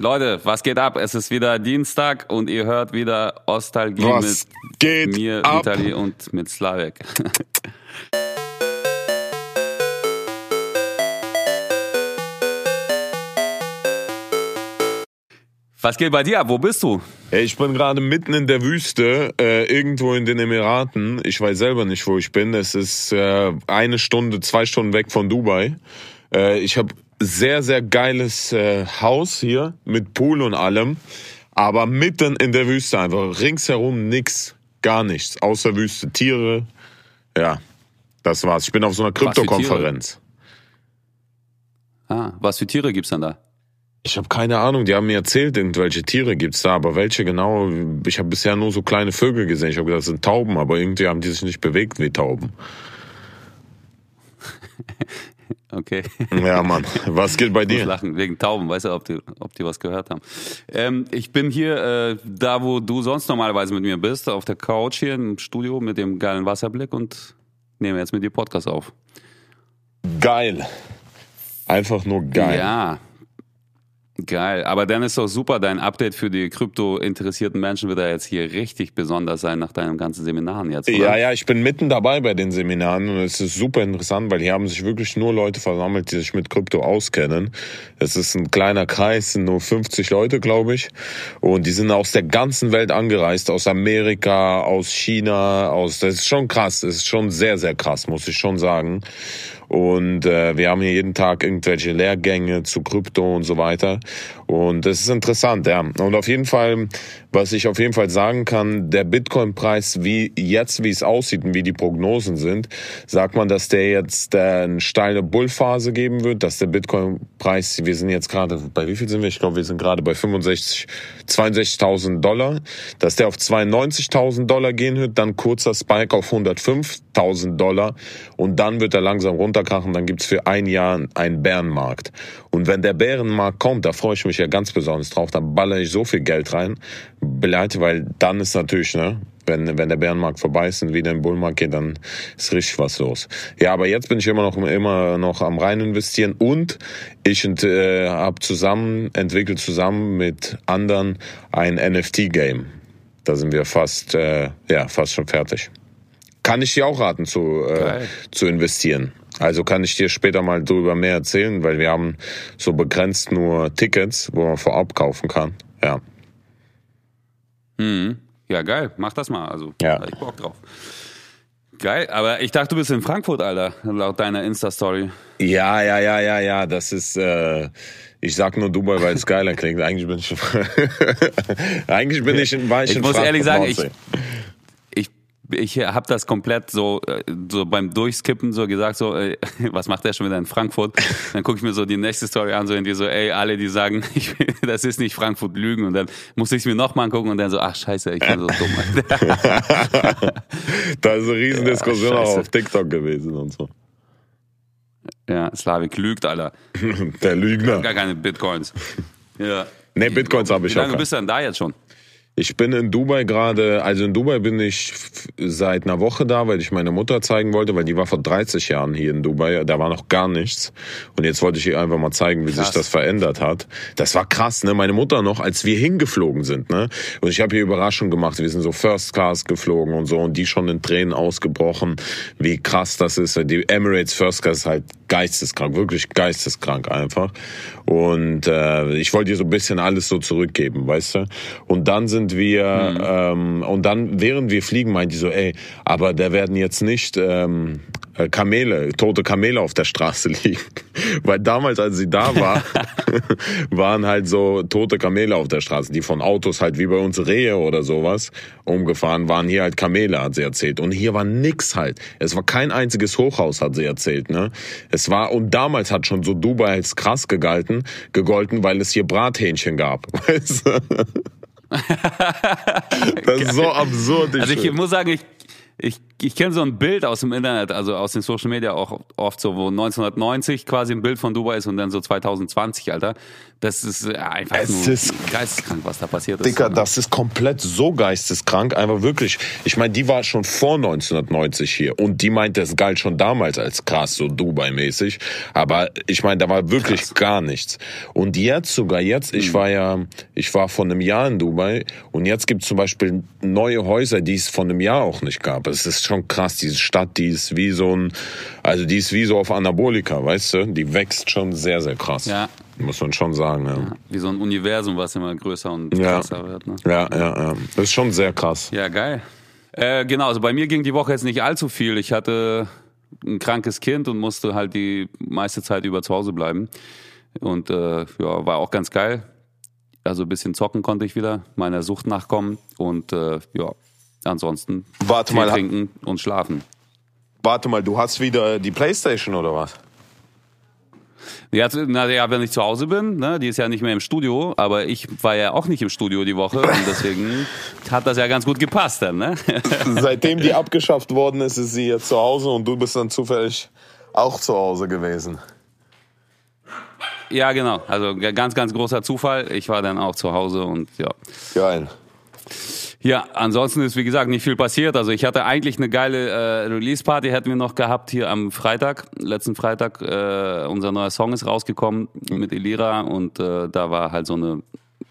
Leute, was geht ab? Es ist wieder Dienstag und ihr hört wieder Ostalgie Was mit mir, ab? Vitali und mit Slavek. Was geht bei dir ab? Wo bist du? Ich bin gerade mitten in der Wüste, äh, irgendwo in den Emiraten. Ich weiß selber nicht, wo ich bin. Es ist äh, eine Stunde, zwei Stunden weg von Dubai. Äh, ich habe sehr, sehr geiles äh, Haus hier mit Pool und allem. Aber mitten in der Wüste einfach. Ringsherum nix, gar nichts. Außer Wüste. Tiere. Ja, das war's. Ich bin auf so einer? Krypto-Konferenz. Ah, was für Tiere gibt's denn da? Ich habe keine Ahnung, die haben mir erzählt, irgendwelche Tiere gibt's da, aber welche genau? Ich habe bisher nur so kleine Vögel gesehen. Ich habe gedacht, das sind Tauben, aber irgendwie haben die sich nicht bewegt wie Tauben. Okay. Ja, Mann. Was geht bei Ich dir? lachen, wegen Tauben, weißt du, ob die, ob die was gehört haben. Ähm, ich bin hier, äh, da wo du sonst normalerweise mit mir bist, auf der Couch hier im Studio mit dem geilen Wasserblick und nehme jetzt mit dir Podcast auf. Geil. Einfach nur geil. Ja. Geil, aber dann ist doch super, dein Update für die krypto-interessierten Menschen wird ja jetzt hier richtig besonders sein nach deinen ganzen Seminaren jetzt, oder? Ja, ja, ich bin mitten dabei bei den Seminaren und es ist super interessant, weil hier haben sich wirklich nur Leute versammelt, die sich mit Krypto auskennen. Es ist ein kleiner Kreis, sind nur 50 Leute, glaube ich. Und die sind aus der ganzen Welt angereist, aus Amerika, aus China, aus, das ist schon krass, das ist schon sehr, sehr krass, muss ich schon sagen. Und äh, wir haben hier jeden Tag irgendwelche Lehrgänge zu Krypto und so weiter. Und das ist interessant, ja. Und auf jeden Fall, was ich auf jeden Fall sagen kann, der Bitcoin-Preis, wie jetzt, wie es aussieht und wie die Prognosen sind, sagt man, dass der jetzt äh, eine steile Bullphase geben wird, dass der Bitcoin-Preis, wir sind jetzt gerade, bei wie viel sind wir? Ich glaube, wir sind gerade bei 65, 62.000 Dollar, dass der auf 92.000 Dollar gehen wird, dann kurzer Spike auf 105.000 Dollar und dann wird er langsam runterkrachen, dann gibt's für ein Jahr einen Bärenmarkt. Und wenn der Bärenmarkt kommt, da freue ich mich ja ganz besonders drauf, dann baller ich so viel Geld rein, beleite, weil dann ist natürlich, ne, wenn, wenn der Bärenmarkt vorbei ist und wieder im Bullmarkt geht, dann ist richtig was los. Ja, aber jetzt bin ich immer noch immer noch am rein investieren und ich äh, habe zusammen entwickelt zusammen mit anderen ein NFT Game. Da sind wir fast äh, ja fast schon fertig. Kann ich dir auch raten zu äh, zu investieren. Also kann ich dir später mal darüber mehr erzählen, weil wir haben so begrenzt nur Tickets, wo man vorab kaufen kann. Ja. Mhm. Ja, geil, mach das mal. Also, Ja. ich Bock drauf. Geil, aber ich dachte, du bist in Frankfurt, Alter, laut deiner Insta-Story. Ja, ja, ja, ja, ja, das ist, äh, ich sag nur Dubai, weil es geiler klingt. Eigentlich bin ich, eigentlich bin ich, in- war ich, Ich in muss Frankfurt ehrlich sagen, ich. Ich, habe das komplett so, äh, so beim Durchskippen so gesagt, so, äh, was macht der schon wieder in Frankfurt? Dann gucke ich mir so die nächste Story an, so in die so, ey, alle, die sagen, ich, das ist nicht Frankfurt Lügen. Und dann muss ich es mir nochmal angucken und dann so, ach scheiße, ich bin so dumm. da ist eine riesen Ja, auch auf TikTok gewesen und so. ja, Slavik lügt, Alter. Der Lügner. Gar keine Bitcoins. Ja. Nee, Bitcoins habe ich Wie auch. lange keine. bist du denn da jetzt schon? Ich bin in Dubai gerade, also in Dubai bin ich seit einer Woche da, weil ich meine Mutter zeigen wollte, weil die war vor 30 Jahren hier in Dubai, da war noch gar nichts. Und jetzt wollte ich ihr einfach mal zeigen, wie sich Krass. das verändert hat. Das war krass, ne? Meine Mutter noch, als wir hingeflogen sind, ne? Und ich habe hier Überraschung gemacht. Wir sind so First Class geflogen und so und die schon in Tränen ausgebrochen, wie krass das ist. Die Emirates First Class ist halt geisteskrank, wirklich geisteskrank einfach. Und äh, ich wollte ihr so ein bisschen alles so zurückgeben, weißt du? Und dann sind wir, ähm, und dann, während wir fliegen, meint die so, ey, aber da werden jetzt nicht ähm, äh, Kamele, tote Kamele auf der Straße liegen. Weil damals, als sie da war, waren halt so tote Kamele auf der Straße, die von Autos halt wie bei uns Rehe oder sowas umgefahren waren. Hier halt Kamele, hat sie erzählt. Und hier war nix halt. Es war kein einziges Hochhaus, hat sie erzählt. Ne? Es war, und damals hat schon so Dubai als krass gegalten, gegolten, weil es hier Brathähnchen gab. Weißt du? Das ist so absurd. Also ich schwör. muss sagen, ich, ich ich kenne so ein Bild aus dem Internet, also aus den Social Media auch oft so, wo 1990 quasi ein Bild von Dubai ist und dann so 2020, Alter. Das ist äh, einfach Es nur ist- geisteskrank, was da passiert ist. Dicker, ne? das ist komplett so geisteskrank, einfach wirklich. Ich meine, die war schon vor 1990 hier und die meinte, es galt schon damals als krass, so Dubai-mäßig. Aber ich meine, da war wirklich Krass. gar nichts. Und jetzt sogar jetzt, ich war ja, ich war vor einem Jahr in Dubai und jetzt gibt es zum Beispiel neue Häuser, die es vor einem Jahr auch nicht gab. Es ist schon krass, diese Stadt, die ist wie so ein, also die ist wie so auf Anabolika, weißt du? Die wächst schon sehr, sehr krass. Ja. Muss man schon sagen, ja. Wie so ein Universum, was immer größer und Ja. krasser wird. Ne? Ja, ja, ja. Das ist schon sehr krass. Ja, geil. Äh, genau, also bei mir ging die Woche jetzt nicht allzu viel. Ich hatte ein krankes Kind und musste halt die meiste Zeit über zu Hause bleiben. Und äh, ja, war auch ganz geil. Also ein bisschen zocken konnte ich wieder, meiner Sucht nachkommen und äh, ja, ansonsten Warte viel mal, trinken und schlafen. Warte mal, du hast wieder die Playstation oder was? Ja, na ja, wenn ich zu Hause bin, ne, die ist ja nicht mehr im Studio, aber ich war ja auch nicht im Studio die Woche und deswegen hat das ja ganz gut gepasst dann, ne? Seitdem die abgeschafft worden ist, ist sie jetzt zu Hause und du bist dann zufällig auch zu Hause gewesen. ja, genau. Also ganz, ganz großer Zufall. Ich war dann auch zu Hause und ja. Geil. Ja, ansonsten ist wie gesagt nicht viel passiert. Also ich hatte eigentlich eine geile äh, Release-Party, hätten wir noch gehabt hier am Freitag, letzten Freitag. Äh, unser neuer Song ist rausgekommen mit Elira und äh, da war halt so eine,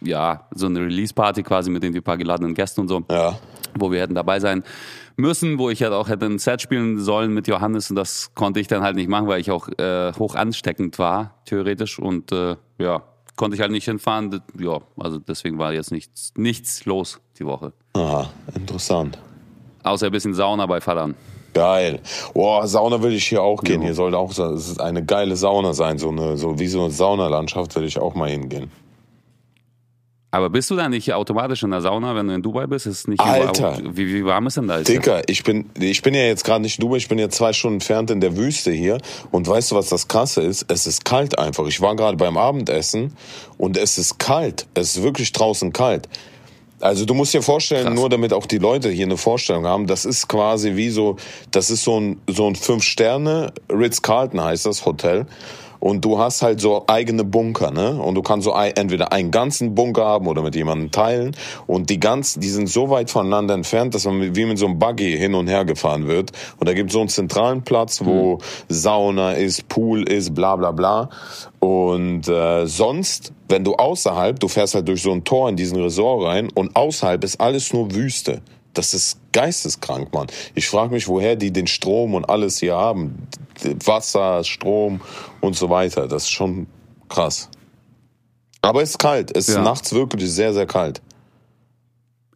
ja, so eine Release-Party quasi mit den ein paar geladenen Gästen und so. Ja. wo wir hätten dabei sein müssen, wo ich halt auch hätte ein Set spielen sollen mit Johannes und das konnte ich dann halt nicht machen, weil ich auch äh, hoch ansteckend war, theoretisch und äh, ja, konnte ich halt nicht hinfahren. Ja, also deswegen war jetzt nichts, nichts los die Woche. Aha, interessant. Außer ein bisschen Sauna bei Vatern. Geil. Boah, Sauna will ich hier auch gehen. Hier sollte auch so, es ist eine geile Sauna sein, so eine, so wie so eine Saunalandschaft will ich auch mal hingehen. Aber bist du da nicht automatisch in der Sauna, wenn du in Dubai bist? Ist nicht Alter. Wie, wie warm ist denn da? Dicker, ich bin, ich bin ja jetzt gerade nicht in Dubai, ich bin ja zwei Stunden entfernt in der Wüste hier. Und weißt du, was das Krasse ist? Es ist kalt einfach. Ich war gerade beim Abendessen und es ist kalt. Es ist wirklich draußen kalt. Also du musst dir vorstellen, Krass. nur damit auch die Leute hier eine Vorstellung haben, das ist quasi wie so, das ist so ein, so ein Fünf-Sterne, Ritz-Carlton heißt das Hotel. Und du hast halt so eigene Bunker, ne? Und du kannst so ein, entweder einen ganzen Bunker haben oder mit jemandem teilen. Und die ganzen, die sind so weit voneinander entfernt, dass man wie mit so einem Buggy hin und her gefahren wird. Und da gibt es so einen zentralen Platz, wo Sauna ist, Pool ist, bla bla bla. Und äh, sonst, wenn du außerhalb, du fährst halt durch so ein Tor in diesen Resort rein und außerhalb ist alles nur Wüste. Das ist geisteskrank, Mann. Ich frage mich, woher die den Strom und alles hier haben. Wasser, Strom und so weiter. Das ist schon krass. Aber es ist kalt. Es ist Ja. nachts wirklich sehr, sehr kalt.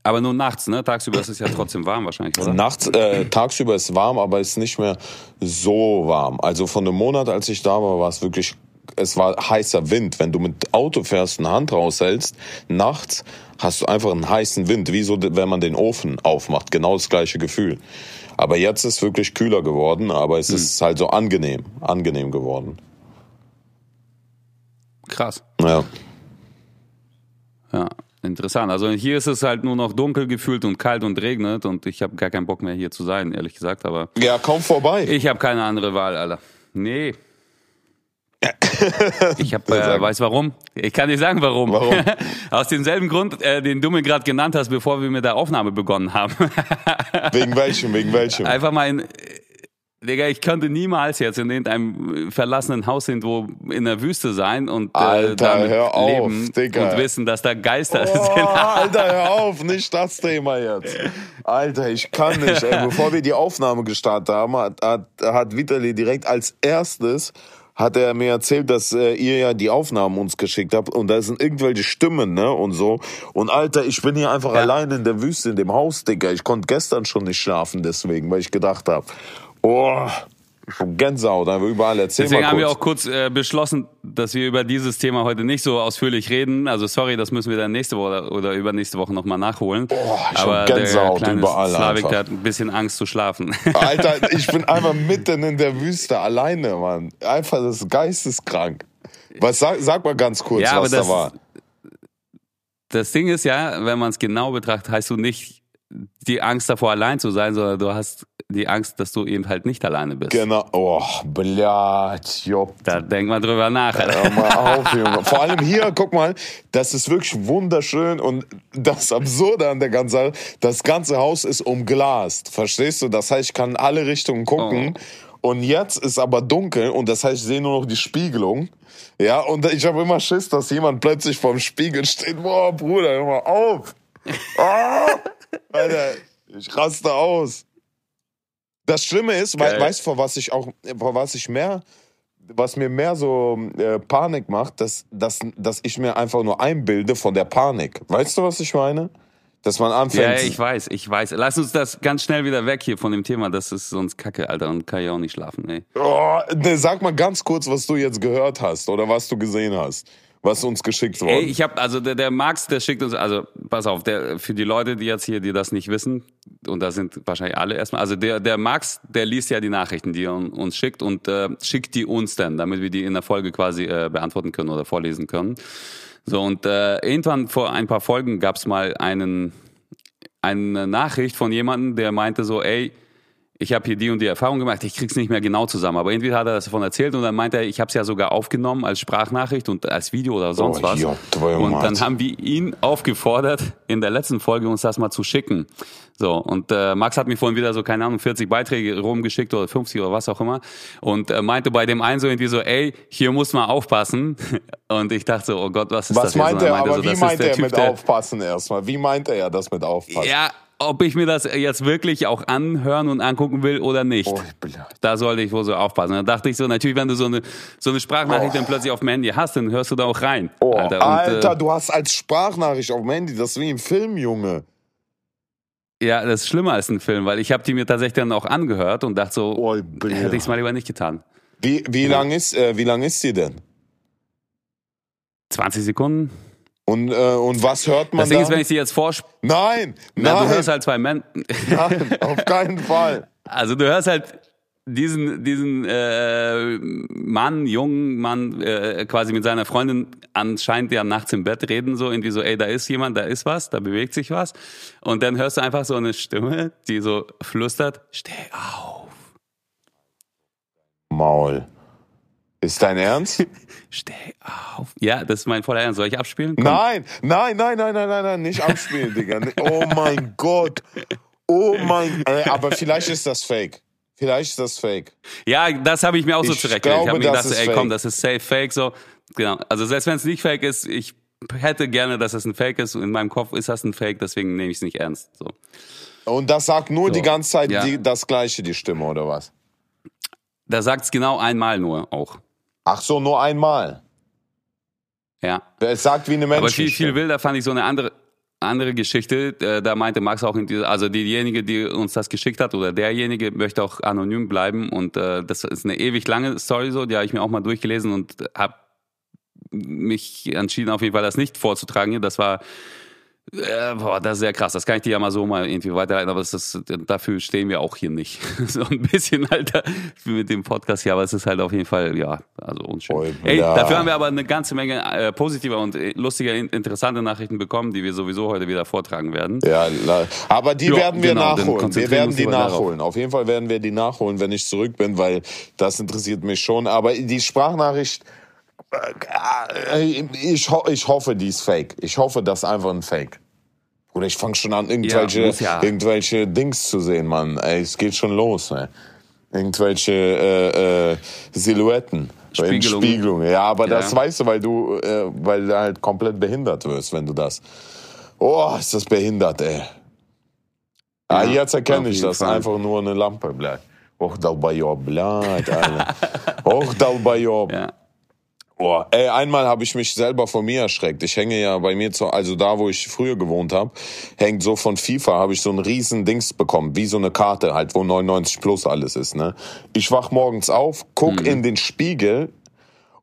Aber nur nachts, ne? Tagsüber ist es ja trotzdem warm wahrscheinlich, oder? Nachts, äh, tagsüber ist warm, aber es ist nicht mehr so warm. Also von dem Monat, als ich da war, war es wirklich, es war heißer Wind. Wenn du mit Auto fährst und eine Hand raushältst, nachts hast du einfach einen heißen Wind, wie so, wenn man den Ofen aufmacht. Genau das gleiche Gefühl. Aber jetzt ist wirklich kühler geworden, aber es ist halt so angenehm, angenehm geworden. Krass. Ja. Ja, interessant. Also hier ist es halt nur noch dunkel gefühlt und kalt und regnet und ich habe gar keinen Bock mehr hier zu sein, ehrlich gesagt. Aber Ja, komm vorbei. ich habe keine andere Wahl, Alter. Nee. Ich habe, äh, weiß warum? Ich kann dir sagen, warum. Warum? Aus demselben Grund, äh, den du mir gerade genannt hast, bevor wir mit der Aufnahme begonnen haben. Wegen welchem, wegen welchem? Einfach mal in, Digga, ich könnte niemals jetzt in irgendeinem verlassenen Haus irgendwo in der Wüste sein und äh, Alter, hör auf, leben Digga. und wissen, dass da Geister Oh, sind. Alter, hör auf, nicht das Thema jetzt. Alter, ich kann nicht. Ey. Bevor wir die Aufnahme gestartet haben, hat, hat, hat Vitali direkt als erstes hat er mir erzählt, dass äh, ihr ja die Aufnahmen uns geschickt habt und da sind irgendwelche Stimmen, ne, und so. Und Alter, ich bin hier einfach Ja. allein in der Wüste, in dem Haus, Digga. Ich konnte gestern schon nicht schlafen deswegen, weil ich gedacht habe, oh, Gänsehaut, einfach überall. Erzähl Deswegen haben wir auch kurz äh, beschlossen, dass wir über dieses Thema heute nicht so ausführlich reden. Also sorry, das müssen wir dann nächste Woche oder übernächste Woche nochmal nachholen. Boah, ich Aber Gänsehaut der kleine überall Slavik, der hat ein bisschen Angst zu schlafen. Alter, ich bin einfach mitten in der Wüste alleine, Mann. Einfach das ist geisteskrank. Was sag, sag mal ganz kurz, Ja, was da das- war. Das Ding ist ja, wenn man es genau betrachtet, heißt du nicht die Angst davor, allein zu sein, sondern du hast die Angst, dass du eben halt nicht alleine bist. Genau. Oh, blöd, jopp. Da denk mal drüber nach. Hör mal auf, Junge. Vor allem hier, guck mal, das ist wirklich wunderschön und das Absurde an der ganzen Sache, das ganze Haus ist umglast, verstehst du? Das heißt, ich kann in alle Richtungen gucken. Oh. Und jetzt ist aber dunkel und das heißt, ich sehe nur noch die Spiegelung. Ja, und ich habe immer Schiss, dass jemand plötzlich vorm Spiegel steht. Boah, Bruder, hör mal auf. Ah, Alter, ich raste aus. Das Schlimme ist, we weißt du, vor was ich auch, vor was ich mehr, was mir mehr so äh, Panik macht, dass, dass, dass ich mir einfach nur einbilde von der Panik. Weißt du, was ich meine? Dass man anfängt. Ja, ich weiß, ich weiß. Lass uns das ganz schnell wieder weg hier von dem Thema. Das ist sonst kacke, Alter. Und kann ja auch nicht schlafen, ey. Oh, ne, sag mal ganz kurz, was du jetzt gehört hast oder was du gesehen hast was uns geschickt wurde. Ey, ich habe also der, der Max, der schickt uns also pass auf, der für die Leute, die jetzt hier, die das nicht wissen und da sind wahrscheinlich alle erstmal, also der der Max, der liest ja die Nachrichten, die er uns schickt und äh, schickt die uns dann, damit wir die in der Folge quasi äh, beantworten können oder vorlesen können. So und äh, irgendwann vor ein paar Folgen gab's mal einen eine Nachricht von jemandem, der meinte so, ey, ich habe hier die und die Erfahrung gemacht, ich krieg's nicht mehr genau zusammen. Aber irgendwie hat er das davon erzählt und dann meinte er, ich habe es ja sogar aufgenommen als Sprachnachricht und als Video oder sonst oh, was. Ja, und dann haben wir ihn aufgefordert, in der letzten Folge uns das mal zu schicken. So, und äh, Max hat mir vorhin wieder so, keine Ahnung, 40 Beiträge rumgeschickt oder 50 oder was auch immer. Und äh, meinte bei dem einen so irgendwie so, ey, hier muss man aufpassen. Und ich dachte so, oh Gott, was ist was das? Was meint er? Aber so, wie meint er mit aufpassen erstmal? Wie meint er ja das mit aufpassen? Ja, ob ich mir das jetzt wirklich auch anhören und angucken will oder nicht. Oh, da sollte ich wohl so aufpassen. Da dachte ich so, natürlich, wenn du so eine, so eine Sprachnachricht oh. dann plötzlich auf dem Handy hast, dann hörst du da auch rein. Oh, Alter, und, Alter äh, du hast als Sprachnachricht auf dem Handy, das ist wie im Film, Junge. Ja, das ist schlimmer als ein Film, weil ich habe die mir tatsächlich dann auch angehört und dachte so, oh, hätte ich es mal lieber nicht getan. Wie, wie ja. lang ist, äh, wie lang ist sie denn? 20 Sekunden. Und, äh, und was hört man Das Ding ist, wenn ich sie jetzt vorspiele. Nein, nein. du hörst halt zwei Männer. Nein, auf keinen Fall. Also du hörst halt diesen, diesen äh, Mann, jungen Mann, äh, quasi mit seiner Freundin anscheinend ja nachts im Bett reden, so irgendwie so, ey, da ist jemand, da ist was, da bewegt sich was. Und dann hörst du einfach so eine Stimme, die so flüstert, steh auf. Maul. Ist dein Ernst? Steh auf. Ja, das ist mein voller Ernst. Soll ich abspielen? Komm. Nein, nein, nein, nein, nein, nein, nein, nicht abspielen, Digga. Oh mein Gott. Oh mein, äh, aber vielleicht ist das Fake. Vielleicht ist das Fake. Ja, das habe ich mir auch so zurechtgelegt. Ich habe mir gedacht, ey, fake. komm, das ist safe Fake, so. Genau. Also selbst wenn es nicht Fake ist, ich hätte gerne, dass es ein Fake ist. In meinem Kopf ist das ein Fake, deswegen nehme ich es nicht ernst. So. Und das sagt nur so. die ganze Zeit ja. die, das Gleiche, die Stimme, oder was? Da sagt es genau einmal nur auch. Ach so, nur einmal. Ja. Es sagt wie eine Mensch. Aber viel, viel wilder fand ich so eine andere, andere Geschichte. Äh, da meinte Max auch, in dieser, also diejenige, die uns das geschickt hat oder derjenige möchte auch anonym bleiben und äh, das ist eine ewig lange Story so, die habe ich mir auch mal durchgelesen und habe mich entschieden auf jeden Fall das nicht vorzutragen. Das war äh, boah, das ist sehr krass. Das kann ich dir ja mal so mal irgendwie weiterleiten, aber das ist, dafür stehen wir auch hier nicht. so ein bisschen halt mit dem Podcast hier, aber es ist halt auf jeden Fall, ja, also unschön. Ey, dafür haben wir aber eine ganze Menge äh, positiver und äh, lustiger, interessante Nachrichten bekommen, die wir sowieso heute wieder vortragen werden. Ja, aber die jo, werden wir genau, nachholen. Wir werden die nachholen. Darauf. Auf jeden Fall werden wir die nachholen, wenn ich zurück bin, weil das interessiert mich schon. Aber die Sprachnachricht, ich, ho ich hoffe, die ist fake. Ich hoffe, das ist einfach ein Fake. Oder ich fange schon an, irgendwelche, ja, ja. irgendwelche Dings zu sehen, Mann. Ey, es geht schon los, ey. Irgendwelche äh, äh, Silhouetten. Spiegelung. Spiegelung. Ja, aber ja. das weißt du, weil du, äh, weil du halt komplett behindert wirst, wenn du das. Oh, ist das behindert, ey. ah, jetzt erkenne ich das. Fall. Einfach nur eine Lampe, bleibt. Och, Dalbayob, bleibt, Alter. Och, Dalbayob. Ja. Boah, ey, einmal habe ich mich selber vor mir erschreckt. Ich hänge ja bei mir zu, also da, wo ich früher gewohnt habe, hängt so von FIFA, habe ich so ein riesen Dings bekommen, wie so eine Karte halt, wo 99 plus alles ist, ne? Ich wach morgens auf, guck mhm. in den Spiegel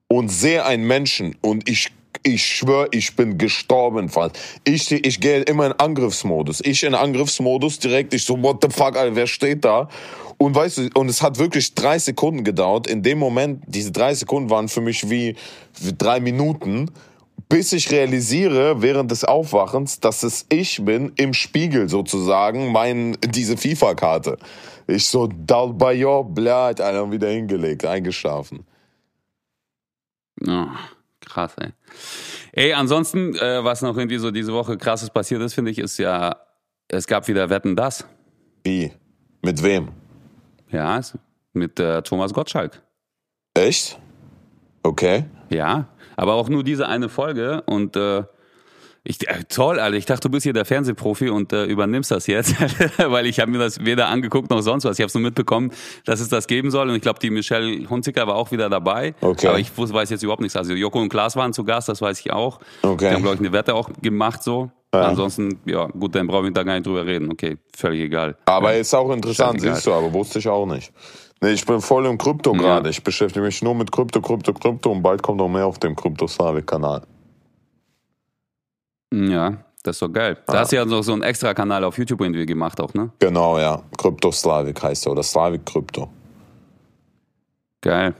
und sehe einen Menschen und ich ich schwöre, ich bin gestorben fast. Ich, ich gehe immer in Angriffsmodus. Ich in Angriffsmodus direkt, ich so, what the fuck, Alter, wer steht da? Und weißt du, und es hat wirklich drei Sekunden gedauert. In dem Moment, diese drei Sekunden waren für mich wie, drei Minuten. bis ich realisiere während des Aufwachens, dass es ich bin im Spiegel sozusagen, mein diese FIFA-Karte. Ich so Dalbayo, blöd, Alter, wieder hingelegt, eingeschlafen. Oh, krass, ey. Ey, ansonsten, äh, was noch irgendwie so diese Woche krasses passiert ist, finde ich, ist ja, es gab wieder Wetten das. Wie? Mit wem? Ja, mit äh, Thomas Gottschalk. Echt? Okay. Ja, aber auch nur diese eine Folge und äh, ich, äh, toll, Alter. Ich dachte, du bist hier der Fernsehprofi und äh, übernimmst das jetzt, weil ich habe mir das weder angeguckt noch sonst was. Ich habe nur mitbekommen, dass es das geben soll und ich glaube, die Michelle Hunziker war auch wieder dabei. Okay. Aber ich weiß jetzt überhaupt nichts. Also Joko und Klaas waren zu Gast, das weiß ich auch. Okay. Die haben, glaube ich, eine Wette auch gemacht so. Ja. Ansonsten, ja, gut, dann brauchen wir da gar nicht drüber reden. Okay, völlig egal. Aber ist auch interessant, siehst du, aber wusste ich auch nicht. Nee, ich bin voll im Krypto Ja. gerade. Ich beschäftige mich nur mit Krypto, Krypto, Krypto und bald kommt noch mehr auf dem Krypto-Slavic-Kanal. Ja, das ist doch geil. Da hast du ja noch so einen extra Kanal auf YouTube irgendwie gemacht auch, ne? Genau, ja. Krypto-Slavic heißt er oder Slavic Krypto. Geil.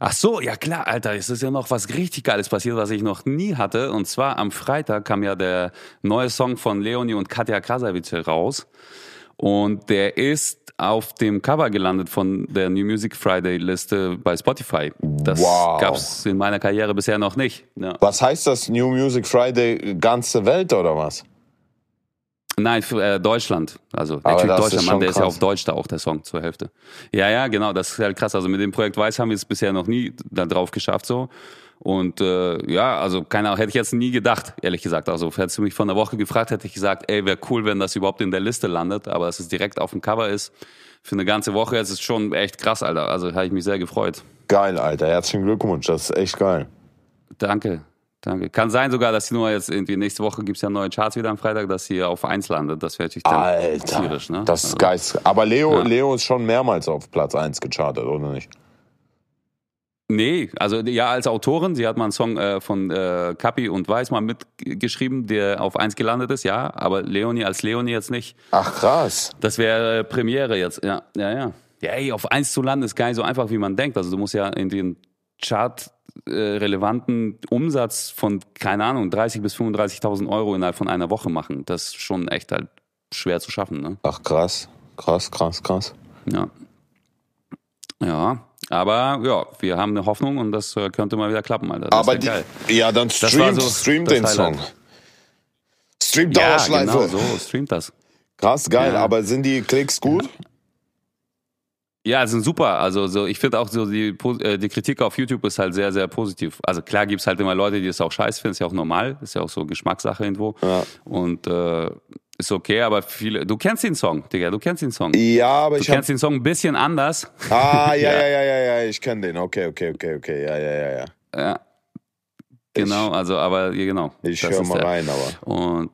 Ach so, ja klar, Alter, es ist ja noch was richtig Geiles passiert, was ich noch nie hatte. Und zwar am Freitag kam ja der neue Song von Leonie und Katja Krasavice raus. Und der ist auf dem Cover gelandet von der New Music Friday Liste bei Spotify. Das Wow. gab's in meiner Karriere bisher noch nicht. Ja. Was heißt das New Music Friday ganze Welt oder was? Nein, für, äh, Deutschland. Also der Typ Deutschland, Mann, der ist ja krass. auf Deutsch da auch der Song zur Hälfte. Ja, ja, genau, das ist halt krass. Also mit dem Projekt Weiß haben wir es bisher noch nie da drauf geschafft so. Und äh, ja, also keine Ahnung, hätte ich jetzt nie gedacht, ehrlich gesagt. Also hättest du mich vor einer Woche gefragt, hätte ich gesagt, ey, wäre cool, wenn das überhaupt in der Liste landet, aber dass es direkt auf dem Cover ist für eine ganze Woche, es ist schon echt krass, Alter. Also habe ich mich sehr gefreut. Geil, Alter. Herzlichen Glückwunsch. Das ist echt geil. Danke. Danke. Kann sein sogar, dass sie nur jetzt irgendwie nächste Woche gibt's ja neue Charts wieder am Freitag, dass sie auf 1 landet. Das wäre natürlich dann Alter. tierisch, ne? Das ist Also- geil. Aber Leo, Ja. Leo ist schon mehrmals auf Platz 1 gechartet, oder nicht? Nee, also ja, als Autorin, sie hat mal einen Song äh, von äh, Kapi und Weiß mal mitgeschrieben, der auf eins gelandet ist, ja, aber Leonie als Leonie jetzt nicht. Ach, krass. Das wäre äh, Premiere jetzt, ja, ja, ja. Ja, ey, auf eins zu landen ist gar nicht so einfach, wie man denkt. Also du musst ja in den Chart äh, relevanten Umsatz von, keine Ahnung, 30 bis 35.000 Euro innerhalb von einer Woche machen. Das ist schon echt halt schwer zu schaffen, ne? Ach, krass. Krass, krass, krass. Ja. Ja, aber ja, wir haben eine Hoffnung und das äh, könnte mal wieder klappen, Alter. Das Aber die, geil. ja, dann streamt, so streamt den Highlight. Song. Stream Ja, Dauerschleife. genau, so, streamt das. Krass, geil. Ja. Aber sind die Klicks gut? Ja, sind super. Also so, ich finde auch so die, äh, die Kritik auf YouTube ist halt sehr, sehr positiv. Also klar gibt's halt immer Leute, die es auch scheiße finden, ist ja auch normal, ist ja auch so Geschmackssache irgendwo. Ja. Und äh, ist okay, aber viele. Du kennst den Song, Digga, du kennst den Song. Ja, aber Du ich hab. kennst den Song ein bisschen anders. Ah, ja, Ja. ja, ja, ja, ich kenne den. Okay, okay, okay, okay. Ja, ja, ja, ja. Ja. Genau, also, aber ja, genau. Ich höre mal der- rein, aber. Und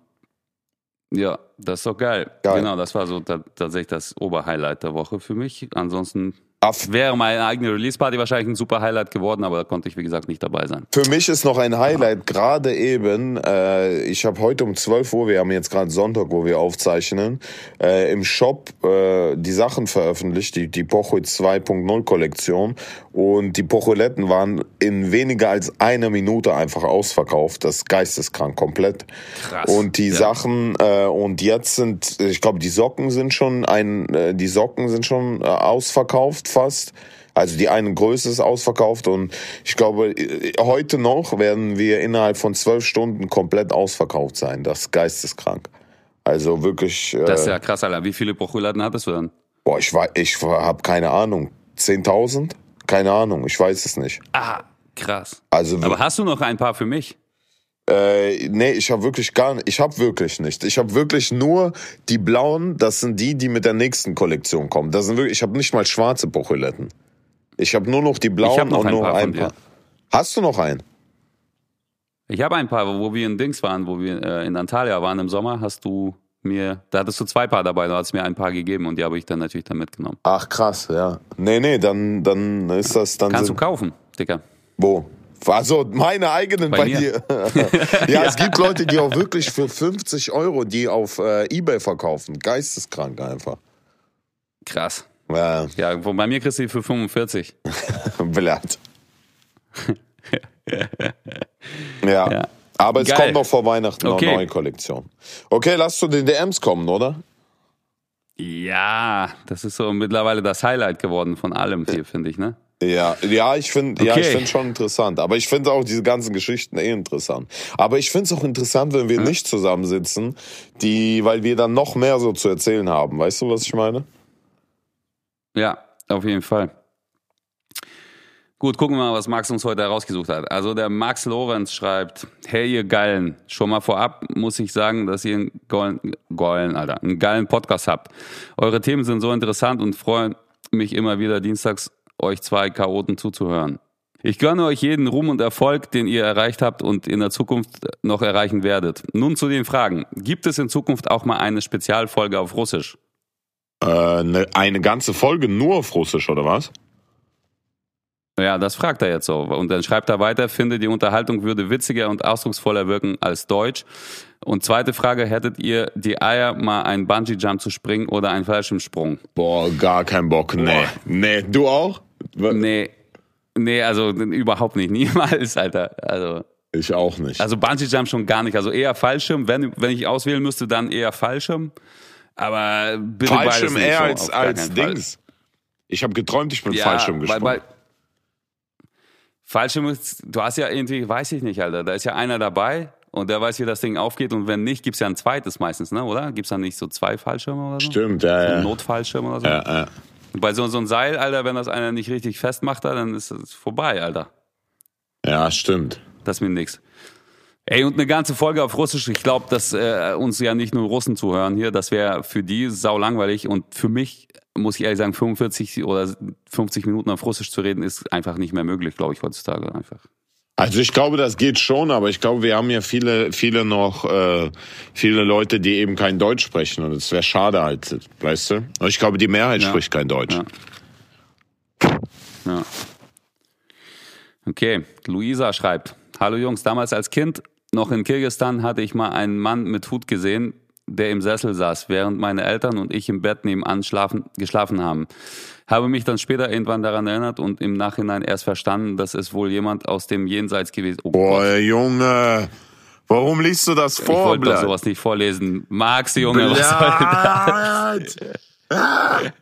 ja, das ist doch geil. Geil. Genau, das war so ta tatsächlich das Oberhighlight der Woche für mich. Ansonsten Aff- wäre meine eigene Release-Party wahrscheinlich ein super Highlight geworden, aber da konnte ich, wie gesagt, nicht dabei sein. Für mich ist noch ein Highlight, gerade eben, äh, ich habe heute um 12 Uhr, wir haben jetzt gerade Sonntag, wo wir aufzeichnen, äh, im Shop äh, die Sachen veröffentlicht, die, die Pocho 2.0 Kollektion und die Pocholetten waren in weniger als einer Minute einfach ausverkauft, das ist geisteskrank, komplett. Krass. Und die Ja. Sachen äh, und jetzt sind, ich glaube, die Socken sind schon ein, äh, die Socken sind schon äh, ausverkauft fast. Also die eine Größe ist ausverkauft und ich glaube, heute noch werden wir innerhalb von zwölf Stunden komplett ausverkauft sein. Das ist geisteskrank. Also wirklich, äh, Das ist ja krass, Alter. Wie viele Prochuladen hattest du dann? boah, ich weiß, ich habe keine Ahnung, 10.000? Keine Ahnung, ich weiß es nicht. Ah, krass. Also Aber hast du noch ein paar für mich? Äh, nee, ich habe wirklich gar nicht, ich habe wirklich nicht. Ich habe wirklich nur die blauen, das sind die, die mit der nächsten Kollektion kommen. Das sind wirklich, ich habe nicht mal schwarze Pocholetten. Ich habe nur noch die blauen hab noch und ein nur paar ein paar. Hast du noch einen? Ich habe ein paar, wo wir in Dings waren, wo wir äh, in Antalya waren im Sommer, hast du mir, da hattest du zwei Paar dabei, du hast mir ein paar gegeben und die habe ich dann natürlich dann mitgenommen. Ach krass, ja. Nee, nee, dann dann ist das dann Kannst du sind, kaufen, Dicker. wo? Also meine eigenen bei, Bei dir. ja, es gibt Leute, die auch wirklich für 50 Euro die auf äh, Ebay verkaufen. Geisteskrank einfach. Krass. Ja, Ja, bei mir kriegst du die für 45. blatt. Ja. Ja. Aber es Geil. kommt noch vor Weihnachten Okay. eine neue Kollektion. Okay, lass zu den DMs kommen, oder? Ja, das ist so mittlerweile das Highlight geworden von allem hier, finde ich, ne? Ja, ja, ich finde, ja, Okay. ich finde schon interessant. Aber ich finde auch diese ganzen Geschichten eh interessant. Aber ich finde es auch interessant, wenn wir nicht zusammensitzen, die, weil wir dann noch mehr so zu erzählen haben. Weißt du, was ich meine? Ja, auf jeden Fall. Gut, gucken wir mal, was Max uns heute herausgesucht hat. Also der Max Lorenz schreibt, hey ihr Geilen, schon mal vorab muss ich sagen, dass ihr einen geilen, geilen, Alter, einen geilen Podcast habt. Eure Themen sind so interessant und freuen mich immer wieder dienstags euch zwei Chaoten zuzuhören. Ich gönne euch jeden Ruhm und Erfolg, den ihr erreicht habt und in der Zukunft noch erreichen werdet. Nun zu den Fragen. Gibt es in Zukunft auch mal eine Spezialfolge auf Russisch? Äh, eine, eine ganze Folge nur auf Russisch, oder was? Ja, das fragt er jetzt so. Und dann schreibt er weiter, finde, die Unterhaltung würde witziger und ausdrucksvoller wirken als Deutsch. Und zweite Frage, hättet ihr die Eier, mal einen Bungee-Jump zu springen oder einen Fallschirmsprung? Boah, gar kein Bock. Nee. Boah. Nee, du auch? Nee, nee, also überhaupt nicht, niemals, Alter. Also, Ich auch nicht. also Bungee-Jump schon gar nicht. Also eher Fallschirm, wenn, wenn ich auswählen müsste, dann eher Fallschirm. Aber bitte Fallschirm eher als, als keinen Fall. Dings. Ich habe geträumt, ich bin Ja, Fallschirm gesprungen. weil- Fallschirm du hast ja irgendwie, weiß ich nicht, Alter, da ist ja einer dabei und der weiß, wie das Ding aufgeht und wenn nicht, gibt's ja ein zweites meistens, ne, oder? Gibt's dann nicht so zwei Fallschirme oder so? Stimmt, ja, So ja. Notfallschirm oder so? ja, ja. Und Bei so, so einem Seil, Alter, wenn das einer nicht richtig festmacht, dann ist es vorbei, Alter. ja, stimmt. Das ist mir nix. Ey, und eine ganze Folge auf Russisch, ich glaube, dass äh, uns ja nicht nur Russen zuhören hier, das wäre für die sau langweilig und für mich, muss ich ehrlich sagen, 45 oder 50 Minuten auf Russisch zu reden, ist einfach nicht mehr möglich, glaube ich, heutzutage einfach. Also ich glaube, das geht schon, aber ich glaube, wir haben ja viele, viele noch, äh, viele Leute, die eben kein Deutsch sprechen und es wäre schade halt, weißt du? Und ich glaube, die Mehrheit Ja. spricht kein Deutsch. Ja. Ja. Okay, Luisa schreibt: Hallo Jungs, damals als Kind noch in Kirgisistan hatte ich mal einen Mann mit Hut gesehen, der im Sessel saß, während meine Eltern und ich im Bett nebenan schlafen, geschlafen haben. Habe mich dann später irgendwann daran erinnert und im Nachhinein erst verstanden, dass es wohl jemand aus dem Jenseits gewesen oh Boah, Junge, warum liest du das ich vor, wollte doch Blatt? sowas nicht vorlesen. Max, Junge, was soll das? Blatt!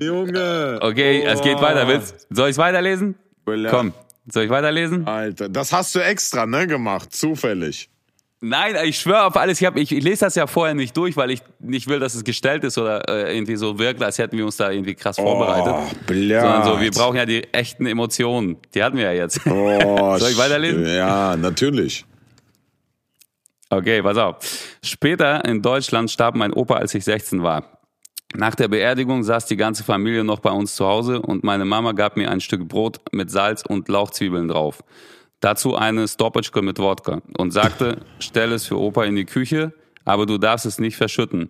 Junge. Okay, es geht weiter. Willst, soll ich es weiterlesen? Blatt. Komm, soll ich weiterlesen? Alter, das hast du extra, ne, gemacht, zufällig. Nein, ich schwöre auf alles. Ich, hab, ich, ich lese das ja vorher nicht durch, weil ich nicht will, dass es gestellt ist oder äh, irgendwie so wirkt, als hätten wir uns da irgendwie krass vorbereitet. Oh, Blatt. Sondern so, wir brauchen ja die echten Emotionen. Die hatten wir ja jetzt. Oh, Soll ich weiterlesen? Ja, natürlich. Okay, pass auf. Später in Deutschland starb mein Opa, als ich 16 war. Nach der Beerdigung saß die ganze Familie noch bei uns zu Hause und meine Mama gab mir ein Stück Brot mit Salz und Lauchzwiebeln drauf. Dazu eine Stopetschke mit Wodka und sagte, stell es für Opa in die Küche, aber du darfst es nicht verschütten.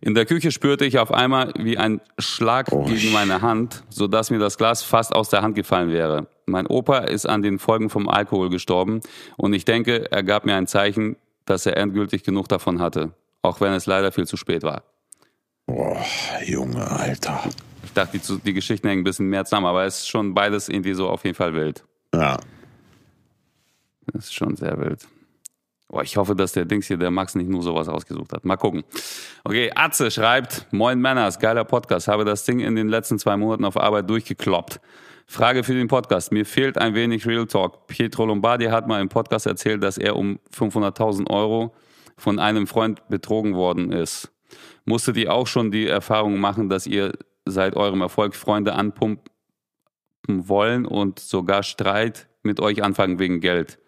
In der Küche spürte ich auf einmal wie ein Schlag Oh, gegen meine Hand, sodass mir das Glas fast aus der Hand gefallen wäre. Mein Opa ist an den Folgen vom Alkohol gestorben und ich denke, er gab mir ein Zeichen, dass er endgültig genug davon hatte, auch wenn es leider viel zu spät war. Boah, Junge, Alter. Ich dachte, die, die Geschichten hängen ein bisschen mehr zusammen, aber es ist schon beides irgendwie so auf jeden Fall wild. Ja. Das ist schon sehr wild. Oh, ich hoffe, dass der Dings hier, der Max, nicht nur sowas ausgesucht hat. Mal gucken. Okay, Atze schreibt, Moin Männers, geiler Podcast. Habe das Ding in den letzten zwei Monaten auf Arbeit durchgekloppt. Frage für den Podcast. Mir fehlt ein wenig Real Talk. Pietro Lombardi hat mal im Podcast erzählt, dass er um 500.000 Euro von einem Freund betrogen worden ist. Musstet ihr auch schon die Erfahrung machen, dass ihr seit eurem Erfolg Freunde anpumpen wollen und sogar Streit mit euch anfangen wegen Geld?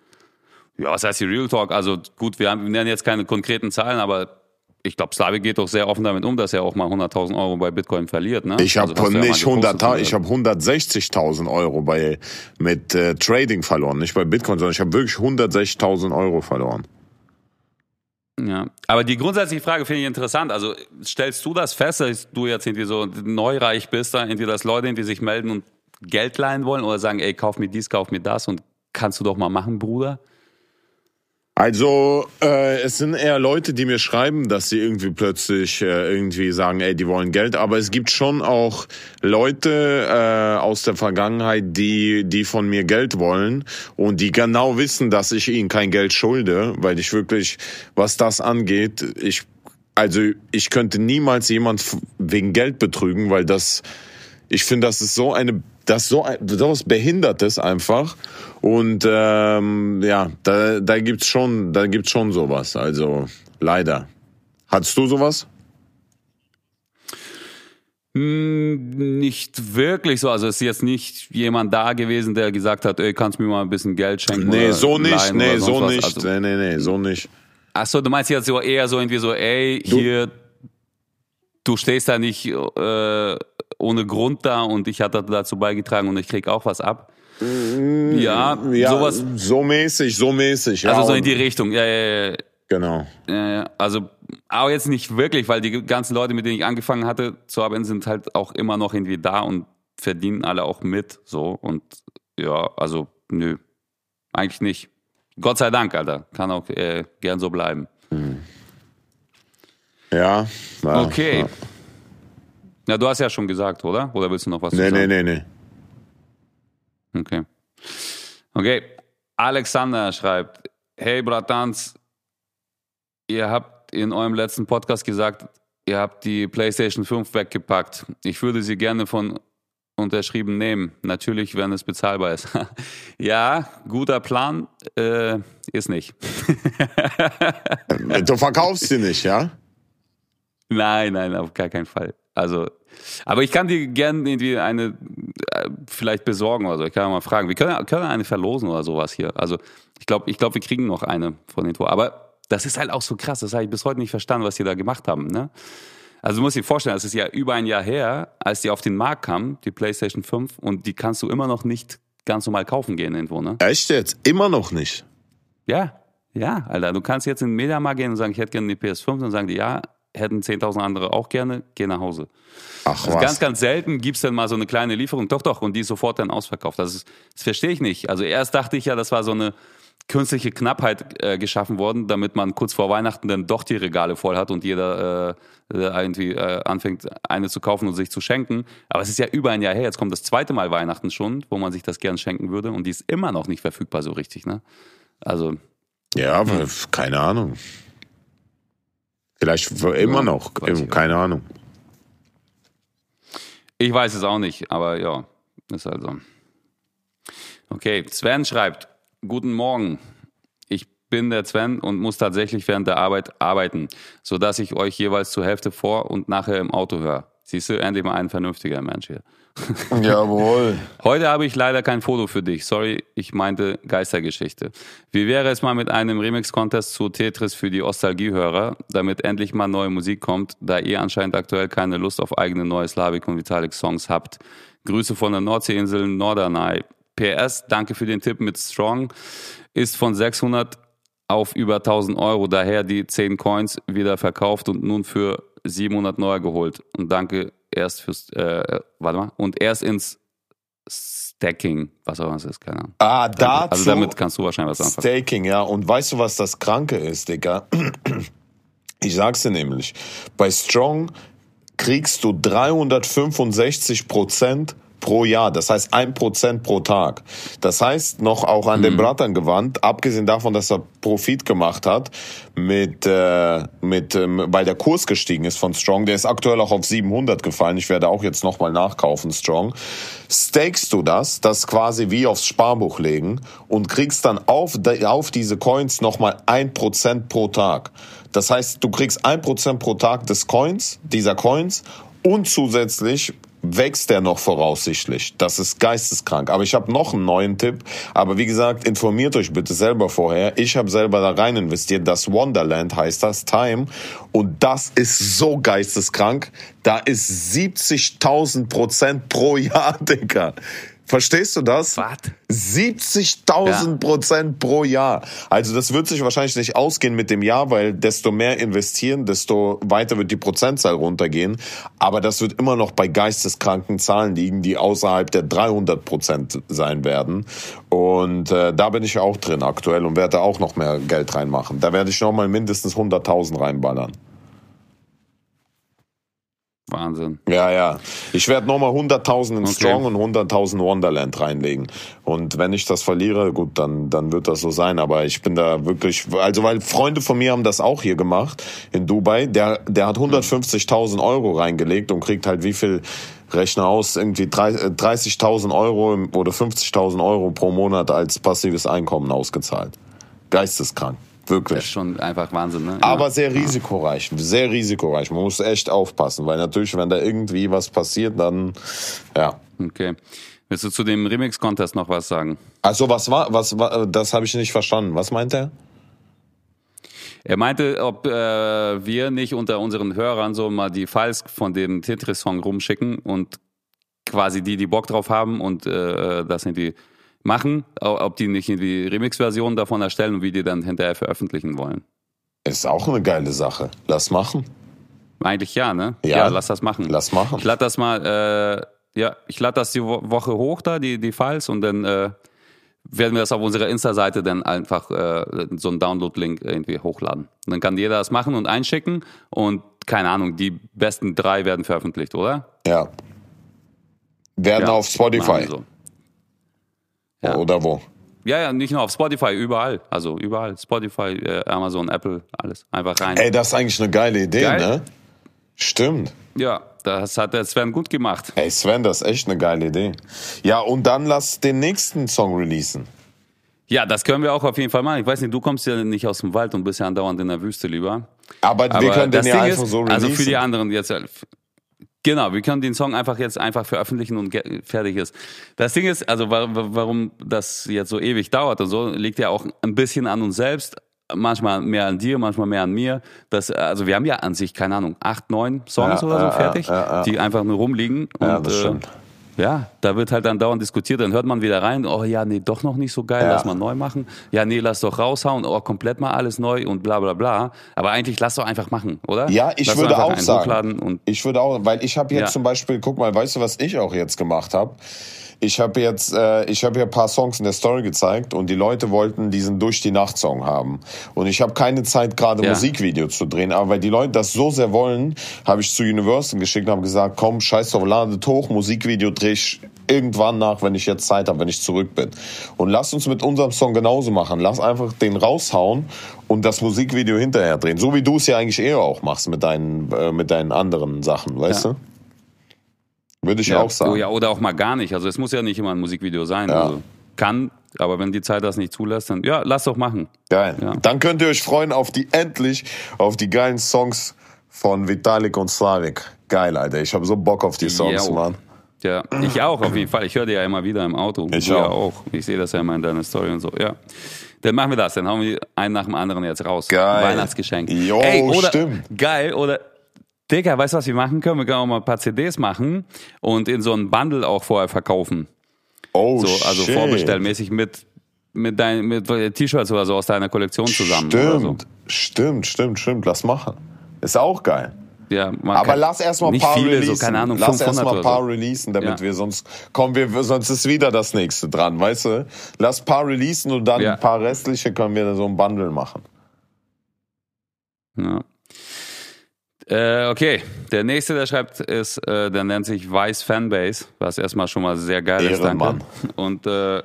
Ja, was heißt die Real Talk? Also gut, wir, haben, wir nennen jetzt keine konkreten Zahlen, aber ich glaube, Slavi geht doch sehr offen damit um, dass er auch mal 100.000 Euro bei Bitcoin verliert. Ne? Ich habe Also, ja nicht 100, ich habe 160.000 Euro bei mit äh, Trading verloren, nicht bei Bitcoin, sondern ich habe wirklich 160.000 Euro verloren. Ja, aber die grundsätzliche Frage finde ich interessant. Also stellst du das fest, dass du jetzt irgendwie so neureich bist, da irgendwie, dass Leute irgendwie sich melden und Geld leihen wollen oder sagen, ey, kauf mir dies, kauf mir das und kannst du doch mal machen, Bruder? Also äh, es sind eher Leute, die mir schreiben, dass sie irgendwie plötzlich äh, irgendwie sagen, ey, die wollen Geld. Aber es gibt schon auch Leute äh, aus der Vergangenheit, die die von mir Geld wollen und die genau wissen, dass ich ihnen kein Geld schulde, weil ich wirklich, was das angeht, ich also ich könnte niemals jemand wegen Geld betrügen, weil das ich finde, das ist so eine das so so was Behindertes einfach und ähm, ja, da da gibt's schon da gibt's schon sowas. Also leider. Hattest du sowas? Hm, nicht wirklich so. Also es ist jetzt nicht jemand da gewesen, der gesagt hat, ey, kannst du mir mal ein bisschen Geld schenken? Nee, so nicht, nee, so was. nicht. Also, nee, nee, nee, so nicht. Ach so, du meinst jetzt so eher so irgendwie so, ey, du, hier, du stehst da nicht äh, ohne Grund da und ich hatte dazu beigetragen und ich krieg auch was ab. Mm, ja, ja sowas. So mäßig, so mäßig. Ja, also so in die Richtung, ja, ja, ja. Genau. Ja, ja. Also, aber jetzt nicht wirklich, weil die ganzen Leute, mit denen ich angefangen hatte zu arbeiten, sind halt auch immer noch irgendwie da und verdienen alle auch mit, so. Und ja, also, nö, eigentlich nicht. Gott sei Dank, Alter. Kann auch äh, gern so bleiben. Hm. Ja. ja okay. Ja. ja. du hast ja schon gesagt, oder? Oder willst du noch was nee, sagen? Nee, nee, nee. Okay. Okay. Alexander schreibt, hey Bratans, ihr habt in eurem letzten Podcast gesagt, ihr habt die PlayStation 5 weggepackt. Ich würde sie gerne von unterschrieben nehmen. Natürlich, wenn es bezahlbar ist. ja, guter Plan äh, ist nicht. du verkaufst sie nicht, ja? Nein, nein, auf gar keinen Fall. Also, aber ich kann dir gerne irgendwie eine äh, vielleicht besorgen oder so. Ich kann mal fragen. Wir können, können eine verlosen oder sowas hier. Also, ich glaube, ich glaube, wir kriegen noch eine von den Tor. Aber das ist halt auch so krass. Das habe ich bis heute nicht verstanden, was die da gemacht haben. Ne? Also du musst dir vorstellen, es ist ja über ein Jahr her, als die auf den Markt kam, die PlayStation 5, und die kannst du immer noch nicht ganz normal kaufen gehen irgendwo, ne? Echt jetzt? Immer noch nicht? Ja, ja, Alter. Du kannst jetzt in den Mediamarkt gehen und sagen, ich hätte gerne die PS5, und dann sagen die, ja, hätten 10.000 andere auch gerne, geh nach Hause. Ach also was. Ganz, ganz selten gibt's dann mal so eine kleine Lieferung. Doch, doch, und die ist sofort dann ausverkauft. Das, ist, das verstehe ich nicht. Also erst dachte ich ja, das war so eine künstliche Knappheit äh, geschaffen worden, damit man kurz vor Weihnachten dann doch die Regale voll hat und jeder äh, irgendwie äh, anfängt, eine zu kaufen und sich zu schenken. Aber es ist ja über ein Jahr her, jetzt kommt das zweite Mal Weihnachten schon, wo man sich das gern schenken würde und die ist immer noch nicht verfügbar so richtig, ne? Also. Ja, aber keine Ahnung. Vielleicht immer ja, noch, keine Ahnung. Ich weiß es auch nicht, aber ja, ist halt so. Okay, Sven schreibt, Guten Morgen. Ich bin der Sven und muss tatsächlich während der Arbeit arbeiten, sodass ich euch jeweils zur Hälfte vor und nachher im Auto höre. Siehst du, endlich mal ein vernünftiger Mensch hier. Jawohl. Heute habe ich leider kein Foto für dich. Sorry, ich meinte Geistergeschichte. Wie wäre es mal mit einem Remix-Contest zu Tetris für die Ostalgiehörer, damit endlich mal neue Musik kommt, da ihr anscheinend aktuell keine Lust auf eigene neue Slavik und Vitalik Songs habt. Grüße von der Nordseeinsel Norderney. PS, danke für den Tipp mit Strong, ist von 600 auf über 1000 Euro, daher die 10 Coins wieder verkauft und nun für 700 neu geholt. Und danke erst fürs, äh, warte mal, und erst ins Stacking, was auch immer es ist, keine Ahnung. Ah, dazu. Also damit kannst du wahrscheinlich was anfangen. Staking, ja. Und weißt du, was das Kranke ist, Digga? Ich sag's dir nämlich. Bei Strong kriegst du 365 Prozent pro Jahr. Das heißt ein Prozent pro Tag. Das heißt noch auch an mhm. den Brattern gewandt, abgesehen davon, dass er Profit gemacht hat, mit, äh, mit, ähm, weil der Kurs gestiegen ist von Strong. Der ist aktuell auch auf 700 gefallen. Ich werde auch jetzt nochmal nachkaufen, Strong. Stakest du das, das quasi wie aufs Sparbuch legen und kriegst dann auf, auf diese Coins nochmal ein Prozent pro Tag. Das heißt, du kriegst ein Prozent pro Tag des Coins, dieser Coins und zusätzlich wächst der noch voraussichtlich. Das ist geisteskrank. Aber ich habe noch einen neuen Tipp. Aber wie gesagt, informiert euch bitte selber vorher. Ich habe selber da rein investiert. Das Wonderland heißt das, Time. Und das ist so geisteskrank. Da ist 70.000 Prozent pro Jahr, Digga. Verstehst du das? Was? 70.000 Prozent pro Jahr. Also das wird sich wahrscheinlich nicht ausgehen mit dem Jahr, weil desto mehr investieren, desto weiter wird die Prozentzahl runtergehen. Aber das wird immer noch bei geisteskranken Zahlen liegen, die außerhalb der 300 Prozent sein werden. Und äh, da bin ich auch drin aktuell und werde auch noch mehr Geld reinmachen. Da werde ich noch mal mindestens 100.000 reinballern. Wahnsinn. Ja, ja. Ich werde nochmal 100.000 in Okay. Strong und 100.000 Wonderland reinlegen. Und wenn ich das verliere, gut, dann, dann wird das so sein. Aber ich bin da wirklich, also weil Freunde von mir haben das auch hier gemacht in Dubai. Der, der hat 150.000 Euro reingelegt und kriegt halt wie viel Rechner aus, irgendwie drei- äh, 30.000 Euro oder 50.000 Euro pro Monat als passives Einkommen ausgezahlt. Geisteskrank. Das ist Wirklich. schon einfach Wahnsinn, ne? Aber sehr risikoreich, sehr risikoreich. Man muss echt aufpassen, weil natürlich, wenn da irgendwie was passiert, dann, ja. Okay. Willst du zu dem Remix-Contest noch was sagen? Also was war, was war, das habe ich nicht verstanden. Was meint er? Er meinte, ob äh, wir nicht unter unseren Hörern so mal die Files von dem Tetris-Song rumschicken und quasi die, die Bock drauf haben und äh, das irgendwie machen, ob die nicht irgendwie Remix-Versionen davon erstellen und wie die dann hinterher veröffentlichen wollen. Ist auch eine geile Sache. Lass machen. Eigentlich ja, ne? Ja. lass das machen. Lass machen. Ich lade das mal, äh, ja, ich lade das die Wo Woche hoch da, die, die Files, und dann äh, werden wir das auf unserer Insta-Seite dann einfach äh, so einen Download-Link irgendwie hochladen. Und dann kann jeder das machen und einschicken und keine Ahnung, die besten drei werden veröffentlicht, oder? Ja. Werden Ja, auf Spotify. so. Ja. Oder wo? Ja, ja, nicht nur auf Spotify, überall. Also überall. Spotify, äh, Amazon, Apple, alles. Einfach rein. Ey, das ist eigentlich eine geile Idee, Geil. ne? Stimmt. Ja, das hat der Sven gut gemacht. Ey, Sven, das ist echt eine geile Idee. Ja, und dann lass den nächsten Song releasen. Ja, das können wir auch auf jeden Fall machen. Ich weiß nicht, du kommst ja nicht aus dem Wald und bist ja andauernd in der Wüste lieber. Aber, Aber wir können den ja Ding einfach ist, so releasen. Also für die anderen jetzt. Genau, wir können den Song einfach jetzt einfach veröffentlichen und fertig ist. Das Ding ist, also wa- wa- warum das jetzt so ewig dauert und so, liegt ja auch ein bisschen an uns selbst. Manchmal mehr an dir, manchmal mehr an mir. Das, also wir haben ja an sich, keine Ahnung, acht, neun Songs Ja, oder so ja, fertig, ja, ja. die einfach nur rumliegen. Ja, und, das äh, stimmt. Ja, da wird halt dann dauernd diskutiert, dann hört man wieder rein, oh ja, nee, doch noch nicht so geil, Ja. lass mal neu machen. Ja, nee, lass doch raushauen, oh, komplett mal alles neu und bla bla bla. Aber eigentlich lass doch einfach machen, oder? Ja, ich lass würde auch sagen. Und Ich würde auch, weil ich habe jetzt Ja. zum Beispiel, guck mal, weißt du, was ich auch jetzt gemacht habe? Ich habe jetzt, äh, ich habe ja ein paar Songs in der Story gezeigt und die Leute wollten diesen durch die Nacht Song haben und ich habe keine Zeit gerade Ja. Musikvideo zu drehen, aber weil die Leute das so sehr wollen, habe ich zu Universal geschickt und habe gesagt, komm, scheiß drauf, ladet hoch, Musikvideo dreh ich irgendwann nach, wenn ich jetzt Zeit habe, wenn ich zurück bin. Und lass uns mit unserem Song genauso machen. Lass einfach den raushauen und das Musikvideo hinterher drehen, so wie du es ja eigentlich eher auch machst mit deinen äh, mit deinen anderen Sachen, weißt Ja. du? Würde ich ja, auch sagen. Oh, ja, oder auch mal gar nicht. Also es muss ja nicht immer ein Musikvideo sein. Ja. Also, kann, aber wenn die Zeit das nicht zulässt, dann ja, lass doch machen. Geil. Ja. Dann könnt ihr euch freuen auf die endlich auf die geilen Songs von Vitalik und Slavik. Geil, Alter. Ich habe so Bock auf die Songs, Jo. Mann. Ja, ich auch auf jeden Fall. Ich höre dir ja immer wieder im Auto. Ich ja auch. auch. Ich sehe das ja immer in deiner Story und so. Ja. Dann machen wir das. Dann hauen wir einen nach dem anderen jetzt raus. Geil. Weihnachtsgeschenk. Jo, Ey, oder, stimmt. Geil. Oder, Digga, weißt du, was wir machen können? Wir können auch mal ein paar CDs machen und in so einen Bundle auch vorher verkaufen. Oh, So, also shit. vorbestellmäßig mit, mit deinen, mit T-Shirts oder so aus deiner Kollektion zusammen. Oder so. Stimmt, stimmt, stimmt, stimmt. Lass machen. Ist auch geil. Ja, Aber lass erstmal ein paar viele, releasen. so, keine Ahnung, lass 500 erstmal ein paar so. releasen, damit Ja. wir sonst kommen wir sonst ist wieder das nächste dran, weißt du? Lass ein paar releasen und dann Ja. ein paar restliche können wir dann so ein Bundle machen. Ja. Äh, okay, der nächste, der schreibt, ist, äh, der nennt sich Weiß Fanbase, was erstmal schon mal sehr geil ist, danke. Und äh,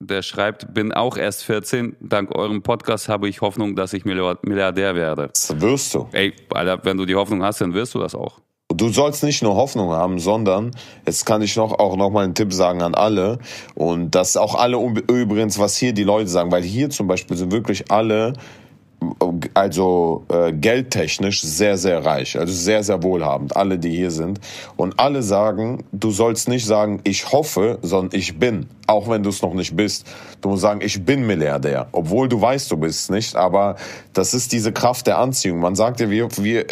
der schreibt, bin auch erst 14, dank eurem Podcast habe ich Hoffnung, dass ich Milliard- Milliardär werde. Das wirst du. Ey, Alter, wenn du die Hoffnung hast, dann wirst du das auch. Du sollst nicht nur Hoffnung haben, sondern jetzt kann ich noch auch noch mal einen Tipp sagen an alle und das auch alle übrigens, was hier die Leute sagen, weil hier zum Beispiel sind wirklich alle also äh, geldtechnisch sehr, sehr reich, also sehr, sehr wohlhabend, alle, die hier sind. Und alle sagen, du sollst nicht sagen, ich hoffe, sondern ich bin, auch wenn du es noch nicht bist. Du musst sagen, ich bin Milliardär, obwohl du weißt, du bist es nicht, aber das ist diese Kraft der Anziehung. Man sagt ja, wir, wir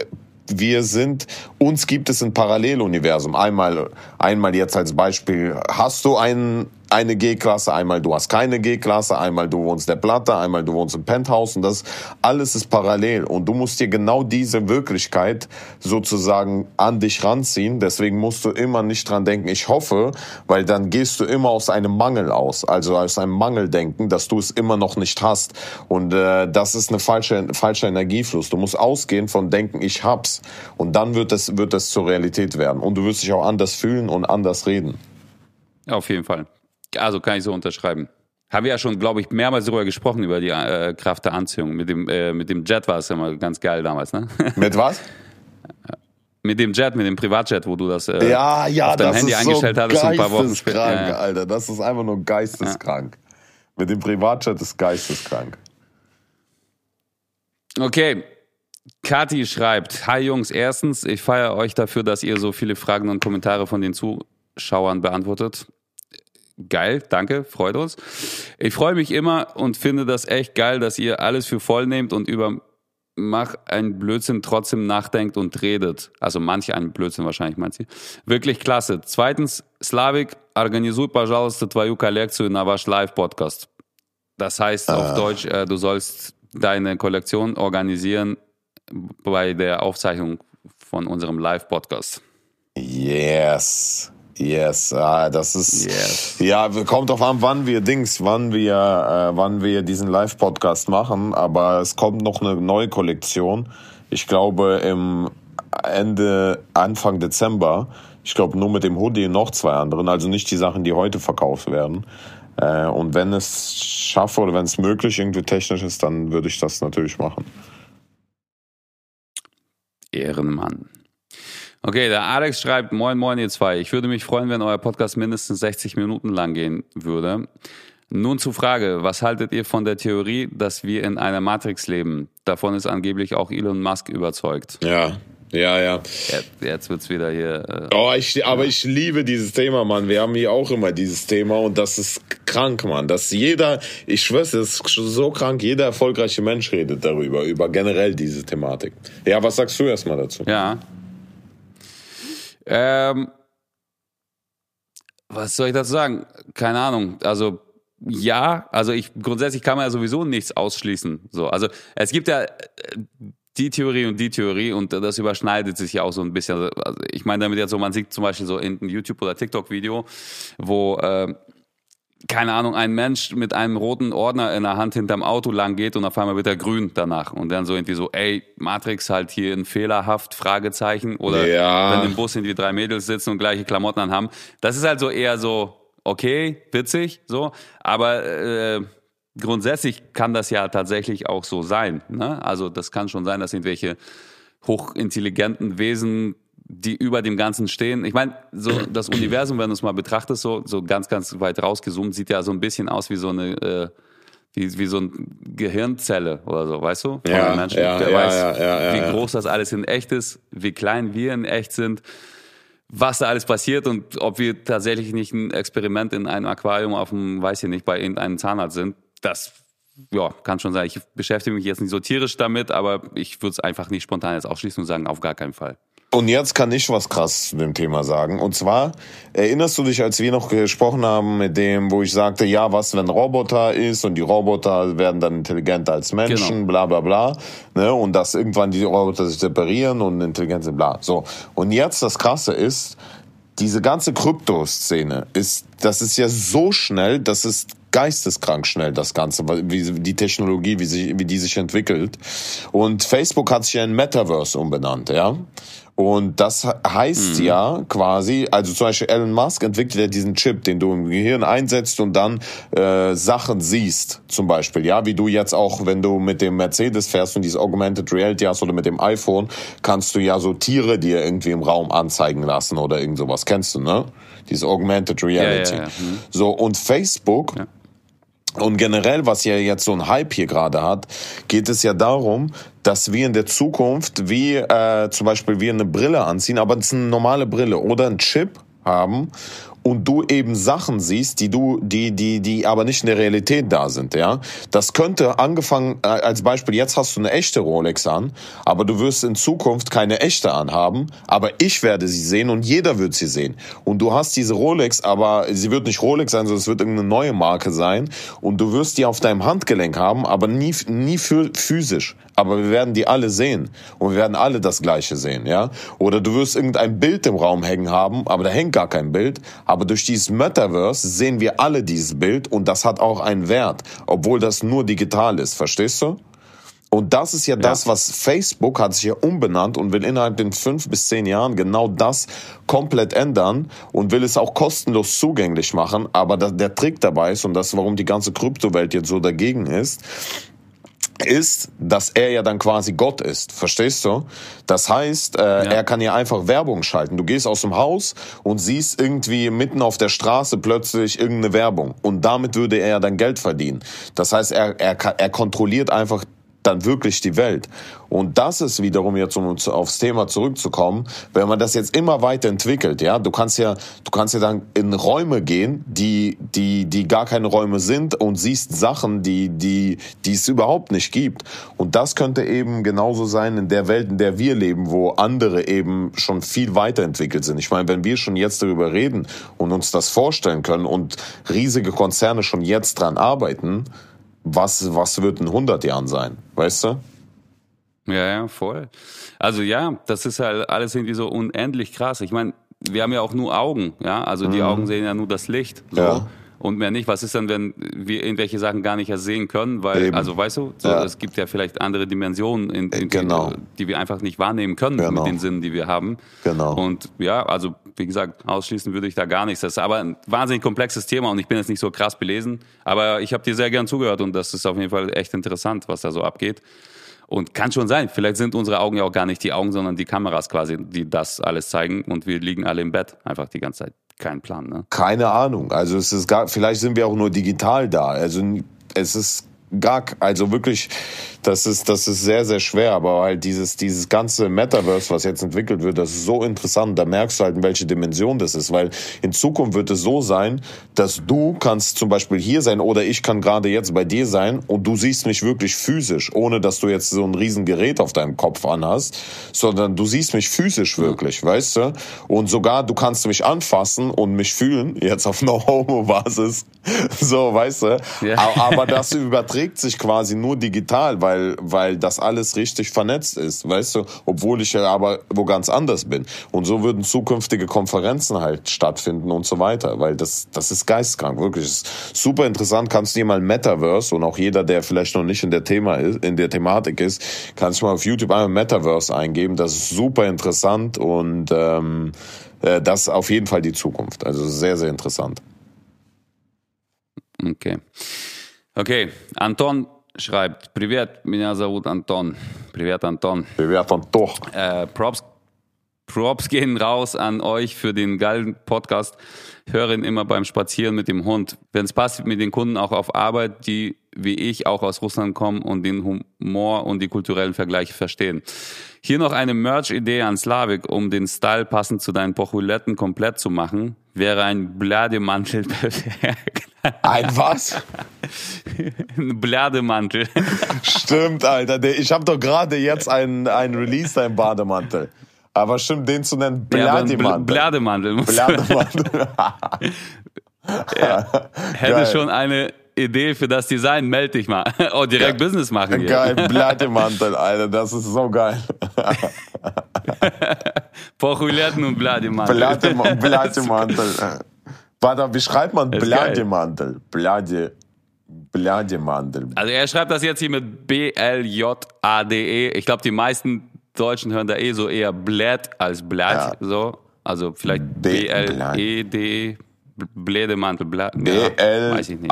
wir sind, uns gibt es ein Paralleluniversum. Einmal, einmal jetzt als Beispiel, hast du einen eine G-Klasse, einmal du hast keine G-Klasse, einmal du wohnst der Platte, einmal du wohnst im Penthouse und das alles ist parallel und du musst dir genau diese Wirklichkeit sozusagen an dich ranziehen. Deswegen musst du immer nicht dran denken, ich hoffe, weil dann gehst du immer aus einem Mangel aus, also aus einem Mangeldenken, dass du es immer noch nicht hast und äh, das ist eine falsche falscher Energiefluss. Du musst ausgehen von denken, ich hab's und dann wird es wird es zur Realität werden und du wirst dich auch anders fühlen und anders reden. Auf jeden Fall. Also kann ich so unterschreiben. Haben wir ja schon, glaube ich, mehrmals darüber gesprochen, über die äh, Kraft der Anziehung. Mit dem, äh, mit dem Jet war es immer ganz geil damals, ne? Mit was? mit dem Jet, mit dem Privatjet, wo du das äh, ja, ja, auf deinem Handy eingestellt so hattest, ein paar Wochen später. Ja. Alter, das ist einfach nur geisteskrank. Ja. Mit dem Privatjet ist geisteskrank. Okay. Kati schreibt, Hi Jungs, erstens, ich feiere euch dafür, dass ihr so viele Fragen und Kommentare von den Zuschauern beantwortet. Geil, danke, freut uns. Ich freue mich immer und finde das echt geil, dass ihr alles für voll nehmt und über mach einen Blödsinn trotzdem nachdenkt und redet. Also manche einen Blödsinn wahrscheinlich, meint sie. Wirklich klasse. Zweitens, Slavik, organizuj, пожалуйста, твою коллекцию на ваш Live-Podcast. Das heißt ah. auf Deutsch, äh, du sollst deine Kollektion organisieren bei der Aufzeichnung von unserem Live-Podcast. Yes. Yes, ah, das ist yes. ja kommt drauf an, wann wir Dings, wann wir, äh, wann wir diesen Live-Podcast machen. Aber es kommt noch eine neue Kollektion. Ich glaube im Ende Anfang Dezember. Ich glaube nur mit dem Hoodie und noch zwei anderen. Also nicht die Sachen, die heute verkauft werden. Äh, und wenn es schaffe oder wenn es möglich irgendwie technisch ist, dann würde ich das natürlich machen. Ehrenmann. Okay, der Alex schreibt, moin moin ihr zwei. Ich würde mich freuen, wenn euer Podcast mindestens 60 Minuten lang gehen würde. Nun zur Frage, was haltet ihr von der Theorie, dass wir in einer Matrix leben? Davon ist angeblich auch Elon Musk überzeugt. Ja, ja, ja. Jetzt, wird's wieder hier. Äh, oh, ich, aber ich liebe dieses Thema, Mann. Wir haben hier auch immer dieses Thema und das ist krank, Mann. Dass jeder, ich schwör's, das ist so krank, jeder erfolgreiche Mensch redet darüber, über generell diese Thematik. Ja, was sagst du erstmal dazu? Ja. Ähm, was soll ich dazu sagen? Keine Ahnung. Also ja, also ich grundsätzlich kann man ja sowieso nichts ausschließen. So, also es gibt ja äh, die Theorie und die Theorie und das überschneidet sich ja auch so ein bisschen. Also ich meine damit jetzt so, man sieht zum Beispiel so in einem YouTube oder TikTok Video, wo äh, keine Ahnung, ein Mensch mit einem roten Ordner in der Hand hinterm Auto lang geht und auf einmal wird er grün danach. Und dann so irgendwie so, ey, Matrix halt hier in fehlerhaft, Fragezeichen. Oder ja. wenn im Bus irgendwie drei Mädels sitzen und gleiche Klamotten anhaben. Das ist halt so eher so, okay, witzig, so. Aber äh, grundsätzlich kann das ja tatsächlich auch so sein. Ne? Also das kann schon sein, dass irgendwelche hochintelligenten Wesen die über dem Ganzen stehen. Ich meine, so das Universum, wenn du es mal betrachtest, so, so ganz, ganz weit rausgezoomt, sieht ja so ein bisschen aus wie so eine, äh, wie, wie so eine Gehirnzelle oder so, weißt du? Von ja, Menschen. Ja, Der ja, weiß, ja, wie groß das alles in echt ist, wie klein wir in echt sind, was da alles passiert und ob wir tatsächlich nicht ein Experiment in einem Aquarium auf dem, weiß ich nicht, bei irgendeinem Zahnarzt sind. Das ja, kann schon sein. Ich beschäftige mich jetzt nicht so tierisch damit, aber ich würde es einfach nicht spontan jetzt ausschließen und sagen, auf gar keinen Fall. Und jetzt kann ich was krass zu dem Thema sagen. Und zwar, erinnerst du dich, als wir noch gesprochen haben mit dem, wo ich sagte, ja, was, wenn Roboter ist und die Roboter werden dann intelligenter als Menschen, genau. bla bla bla. Ne? Und dass irgendwann die Roboter sich separieren und intelligent sind, bla. So. Und jetzt das Krasse ist, diese ganze Krypto-Szene ist, das ist ja so schnell, das ist geisteskrank schnell, das Ganze, wie die Technologie, wie, sie, wie die sich entwickelt. Und Facebook hat sich ja in Metaverse umbenannt, ja. Und das heißt mhm. ja quasi, also zum Beispiel Elon Musk entwickelt ja diesen Chip, den du im Gehirn einsetzt und dann äh, Sachen siehst, zum Beispiel. Ja, wie du jetzt auch, wenn du mit dem Mercedes fährst und diese Augmented Reality hast oder mit dem iPhone, kannst du ja so Tiere dir irgendwie im Raum anzeigen lassen oder irgend sowas. Kennst du, ne? Diese Augmented Reality. Ja, ja, ja. Mhm. So, und Facebook und generell, was ja jetzt so ein Hype hier gerade hat, geht es ja darum, dass wir in der Zukunft wie äh, zum Beispiel wir eine Brille anziehen, aber es ist eine normale Brille oder ein Chip haben und du eben Sachen siehst, die du, die, die, die aber nicht in der Realität da sind, ja. Das könnte angefangen, äh, als Beispiel, jetzt hast du eine echte Rolex an, aber du wirst in Zukunft keine echte anhaben, aber ich werde sie sehen und jeder wird sie sehen. Und du hast diese Rolex, aber sie wird nicht Rolex sein, sondern es wird irgendeine neue Marke sein und du wirst die auf deinem Handgelenk haben, aber nie, nie physisch. Aber wir werden die alle sehen und wir werden alle das Gleiche sehen, ja. Oder du wirst irgendein Bild im Raum hängen haben, aber da hängt gar kein Bild, aber durch dieses Metaverse sehen wir alle dieses Bild und das hat auch einen Wert, obwohl das nur digital ist. Verstehst du? Und das ist ja, ja, das, was Facebook hat sich ja umbenannt und will innerhalb den fünf bis zehn Jahren genau das komplett ändern und will es auch kostenlos zugänglich machen. Aber der Trick dabei ist, und das ist, warum die ganze Kryptowelt jetzt so dagegen ist, ist, dass er ja dann quasi Gott ist. Verstehst du? Das heißt, äh, ja. er kann ja einfach Werbung schalten. Du gehst aus dem Haus und siehst irgendwie mitten auf der Straße plötzlich irgendeine Werbung. Und damit würde er ja dann Geld verdienen. Das heißt, er, er, er kontrolliert einfach dann wirklich die Welt. Und das ist wiederum jetzt, um aufs Thema zurückzukommen, wenn man das jetzt immer weiterentwickelt, ja, du kannst ja, du kannst ja dann in Räume gehen, die, die, die gar keine Räume sind und siehst Sachen, die, die, die es überhaupt nicht gibt. Und das könnte eben genauso sein in der Welt, in der wir leben, wo andere eben schon viel weiterentwickelt sind. Ich meine, wenn wir schon jetzt darüber reden und uns das vorstellen können und riesige Konzerne schon jetzt dran arbeiten, was, was wird in 100 Jahren sein, weißt du? Ja, ja, voll. Also ja, das ist halt alles irgendwie so unendlich krass. Ich meine, wir haben ja auch nur Augen, ja, also die mhm. Augen sehen ja nur das Licht. So. Ja und mehr nicht. Was ist dann, wenn wir irgendwelche Sachen gar nicht ersehen können? Weil, Eben. also weißt du, so, ja. es gibt ja vielleicht andere Dimensionen, in, in genau. die, die, wir einfach nicht wahrnehmen können genau. mit den Sinnen, die wir haben. Genau. Und ja, also wie gesagt, ausschließen würde ich da gar nichts. Das ist aber ein wahnsinnig komplexes Thema und ich bin jetzt nicht so krass belesen. Aber ich habe dir sehr gern zugehört und das ist auf jeden Fall echt interessant, was da so abgeht. Und kann schon sein, vielleicht sind unsere Augen ja auch gar nicht die Augen, sondern die Kameras quasi, die das alles zeigen und wir liegen alle im Bett einfach die ganze Zeit. Kein Plan, ne? Keine Ahnung. Also es ist gar, vielleicht sind wir auch nur digital da. Also es ist gar, also wirklich, das ist, das ist sehr, sehr schwer, aber halt dieses, dieses ganze Metaverse, was jetzt entwickelt wird, das ist so interessant, da merkst du halt, in welche Dimension das ist, weil in Zukunft wird es so sein, dass du kannst zum Beispiel hier sein oder ich kann gerade jetzt bei dir sein und du siehst mich wirklich physisch, ohne dass du jetzt so ein riesen Gerät auf deinem Kopf anhast, sondern du siehst mich physisch wirklich, weißt du? Und sogar du kannst mich anfassen und mich fühlen, jetzt auf No-Homo-Basis, so, weißt du? Ja. Aber das überträgt sich quasi nur digital, weil, weil das alles richtig vernetzt ist, weißt du? Obwohl ich ja aber wo ganz anders bin. Und so würden zukünftige Konferenzen halt stattfinden und so weiter, weil das, das ist geistkrank, wirklich. Das ist super interessant. Kannst du dir mal Metaverse und auch jeder, der vielleicht noch nicht in der Thema ist, in der Thematik ist, kannst du mal auf YouTube einmal Metaverse eingeben. Das ist super interessant und ähm, äh, das ist auf jeden Fall die Zukunft. Also sehr, sehr interessant. Okay. Okay, Anton schreibt, Привет, меня зовут Anton. Привет, Anton. Привет, Anton. Äh, Props, Props gehen raus an euch für den geilen Podcast. Höre ihn immer beim Spazieren mit dem Hund. Wenn es passt, mit den Kunden auch auf Arbeit, die wie ich auch aus Russland kommen und den Humor und die kulturellen Vergleiche verstehen. Hier noch eine Merch-Idee an Slavik, um den Style passend zu deinen Pochuletten komplett zu machen, wäre ein Blademantel perfekt. Ein was? ein Blademantel. Stimmt, Alter. Ich habe doch gerade jetzt einen, einen Release, einen Bademantel. Aber stimmt, den zu nennen Blademantel. Ja, Blademantel. Blademantel. ja, hätte Geil. schon eine Idee für das Design, melde dich mal. Oh, direkt ja. Business machen hier. Geil, Blademantel, Alter, das ist so geil. Pochuletten und Blademantel. Blademantel. Warte, wie schreibt man Blademantel? Blade, Blademantel. Also er schreibt das jetzt hier mit B-L-J-A-D-E. Ich glaube, die meisten Deutschen hören da eh so eher Blät als Blatt. Ja. So. Also vielleicht B-L-E-D. Blädemantel. B-L-A-Y-D-E.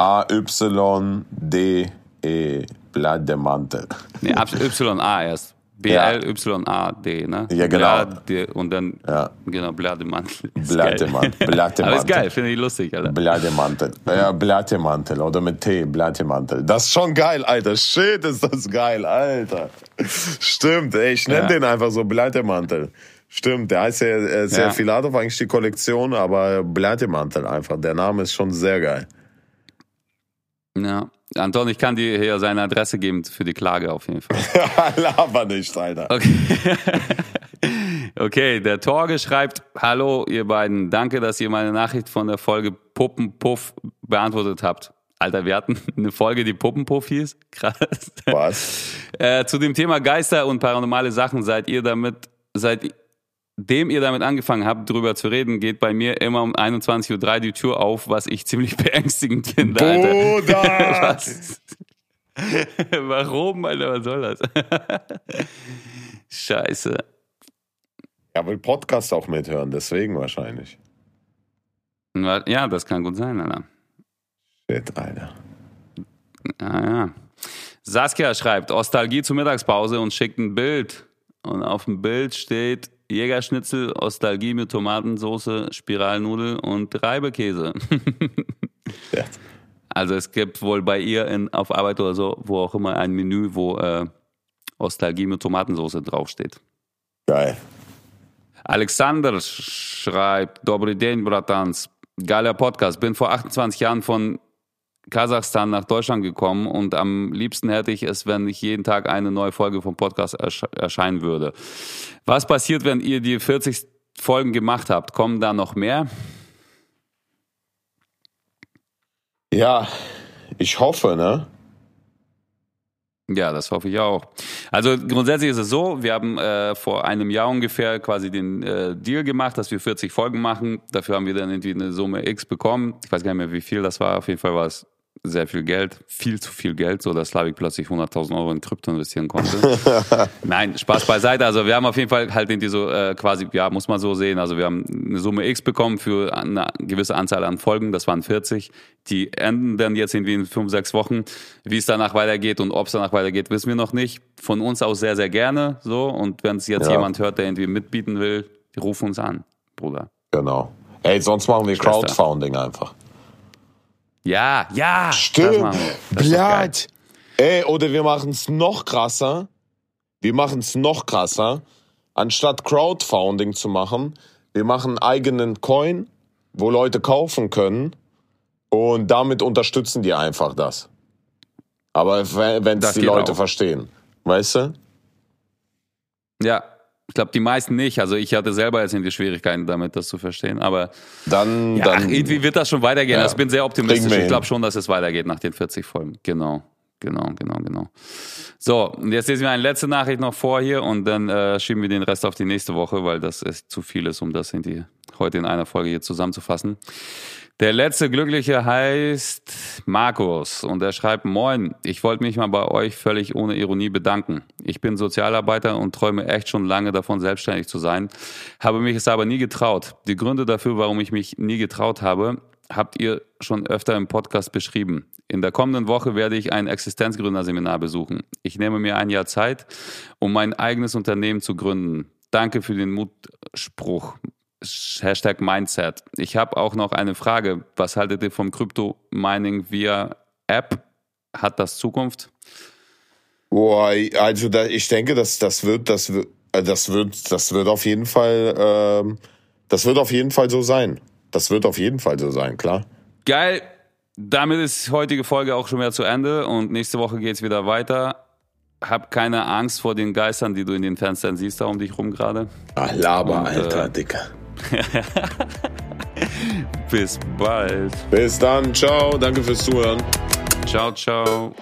Blademantel. Nee, Y-A erst. B-L-Y-A-D, ne? Ja, genau. Blade, und dann, ja. genau, Blademantel. Blademantel. Blademantel. Aber ist geil, finde ich lustig, Alter. Blademantel. Ja, Blademantel oder mit T, Blademantel. Das ist schon geil, Alter. Shit, ist das geil, Alter. Stimmt, ey, ich nenne ja. den einfach so Blademantel. Stimmt, der heißt ja äh, sehr Ja. Filatov, eigentlich die Kollektion, aber Blättemantel einfach. Der Name ist schon sehr geil. Ja. Anton, ich kann dir hier seine Adresse geben für die Klage auf jeden Fall. Laber nicht, Alter. Okay. okay, der Torge schreibt, hallo ihr beiden, danke, dass ihr meine Nachricht von der Folge Puppenpuff beantwortet habt. Alter, wir hatten eine Folge, die Puppenpuff hieß. Krass. Was? Äh, zu dem Thema Geister und paranormale Sachen seid ihr damit, seitdem ihr damit angefangen habt, drüber zu reden, geht bei mir immer um 21.03 Uhr die Tür auf, was ich ziemlich beängstigend finde, Alter. Was? Warum, Alter? Was soll das? Scheiße. Er will Podcast auch mithören, deswegen wahrscheinlich. Ja, das kann gut sein, Alter. Shit, Alter. Ja, ja. Saskia schreibt Ostalgie zur Mittagspause und schickt ein Bild. Und auf dem Bild steht Jägerschnitzel, Ostalgie mit Tomatensauce, Spiralnudel und Reibekäse. Ja. Also es gibt wohl bei ihr in, auf Arbeit oder so, wo auch immer, ein Menü, wo äh, Ostalgie mit Tomatensauce draufsteht. Geil. Alexander schreibt, Dobry den, Bratans. Geiler Podcast. Bin vor 28 Jahren von Kasachstan nach Deutschland gekommen und am liebsten hätte ich es, wenn nicht jeden Tag eine neue Folge vom Podcast ersche erscheinen würde. Was passiert, wenn ihr die 40 Folgen gemacht habt? Kommen da noch mehr? Ja, ich hoffe, ne? Ja, das hoffe ich auch. Also grundsätzlich ist es so, wir haben äh, vor einem Jahr ungefähr quasi den äh, Deal gemacht, dass wir 40 Folgen machen. Dafür haben wir dann irgendwie eine Summe X bekommen. Ich weiß gar nicht mehr, wie viel das war. Auf jeden Fall war es sehr viel Geld, viel zu viel Geld, so dass Slavik plötzlich 100.000 Euro in Krypto investieren konnte. Nein, Spaß beiseite. Also wir haben auf jeden Fall halt irgendwie so äh, quasi, ja, muss man so sehen. Also wir haben eine Summe X bekommen für eine gewisse Anzahl an Folgen. Das waren 40. Die enden dann jetzt irgendwie in fünf, sechs Wochen. Wie es danach weitergeht und ob es danach weitergeht, wissen wir noch nicht. Von uns aus sehr, sehr gerne so. Und wenn es jetzt Ja. jemand hört, der irgendwie mitbieten will, rufen uns an, Bruder. Genau. Ey, sonst machen wir. Crowdfunding einfach. Ja, ja. Stimmt. Blatt. Ey, oder wir machen es noch krasser. Wir machen es noch krasser. Anstatt Crowdfunding zu machen, wir machen einen eigenen Coin, wo Leute kaufen können. Und damit unterstützen die einfach das. Aber wenn es Das die Leute auch. verstehen. Weißt du? Ja. Ich glaube, die meisten nicht. Also ich hatte selber jetzt irgendwie Schwierigkeiten damit, das zu verstehen. Aber Dann, Ja, dann ach, irgendwie wird das schon weitergehen. Ja. Also ich bin sehr optimistisch. Ich glaube schon, dass es weitergeht nach den 40 Folgen. Genau, genau, genau, genau. So, und jetzt lesen wir eine letzte Nachricht noch vor hier und dann äh, schieben wir den Rest auf die nächste Woche, weil das ist zu viel ist, um das irgendwie heute in einer Folge hier zusammenzufassen. Der letzte Glückliche heißt Markus und er schreibt, Moin, ich wollte mich mal bei euch völlig ohne Ironie bedanken. Ich bin Sozialarbeiter und träume echt schon lange davon, selbstständig zu sein, habe mich es aber nie getraut. Die Gründe dafür, warum ich mich nie getraut habe, habt ihr schon öfter im Podcast beschrieben. In der kommenden Woche werde ich ein Existenzgründerseminar besuchen. Ich nehme mir ein Jahr Zeit, um mein eigenes Unternehmen zu gründen. Danke für den Mutspruch. Hashtag Mindset. Ich habe auch noch eine Frage. Was haltet ihr vom Crypto-Mining via App? Hat das Zukunft? Boah, also da, ich denke, dass das wird, das wird, äh, das wird, das wird auf jeden Fall, ähm, das wird auf jeden Fall so sein. Das wird auf jeden Fall so sein, klar. Geil. Damit ist die heutige Folge auch schon wieder zu Ende und nächste Woche geht's wieder weiter. Hab keine Angst vor den Geistern, die du in den Fenstern siehst, da um dich rum gerade. Ah, Laber, Und, Alter, äh, Dicker. Bis bald. Bis dann, ciao, danke fürs Zuhören. Ciao, ciao.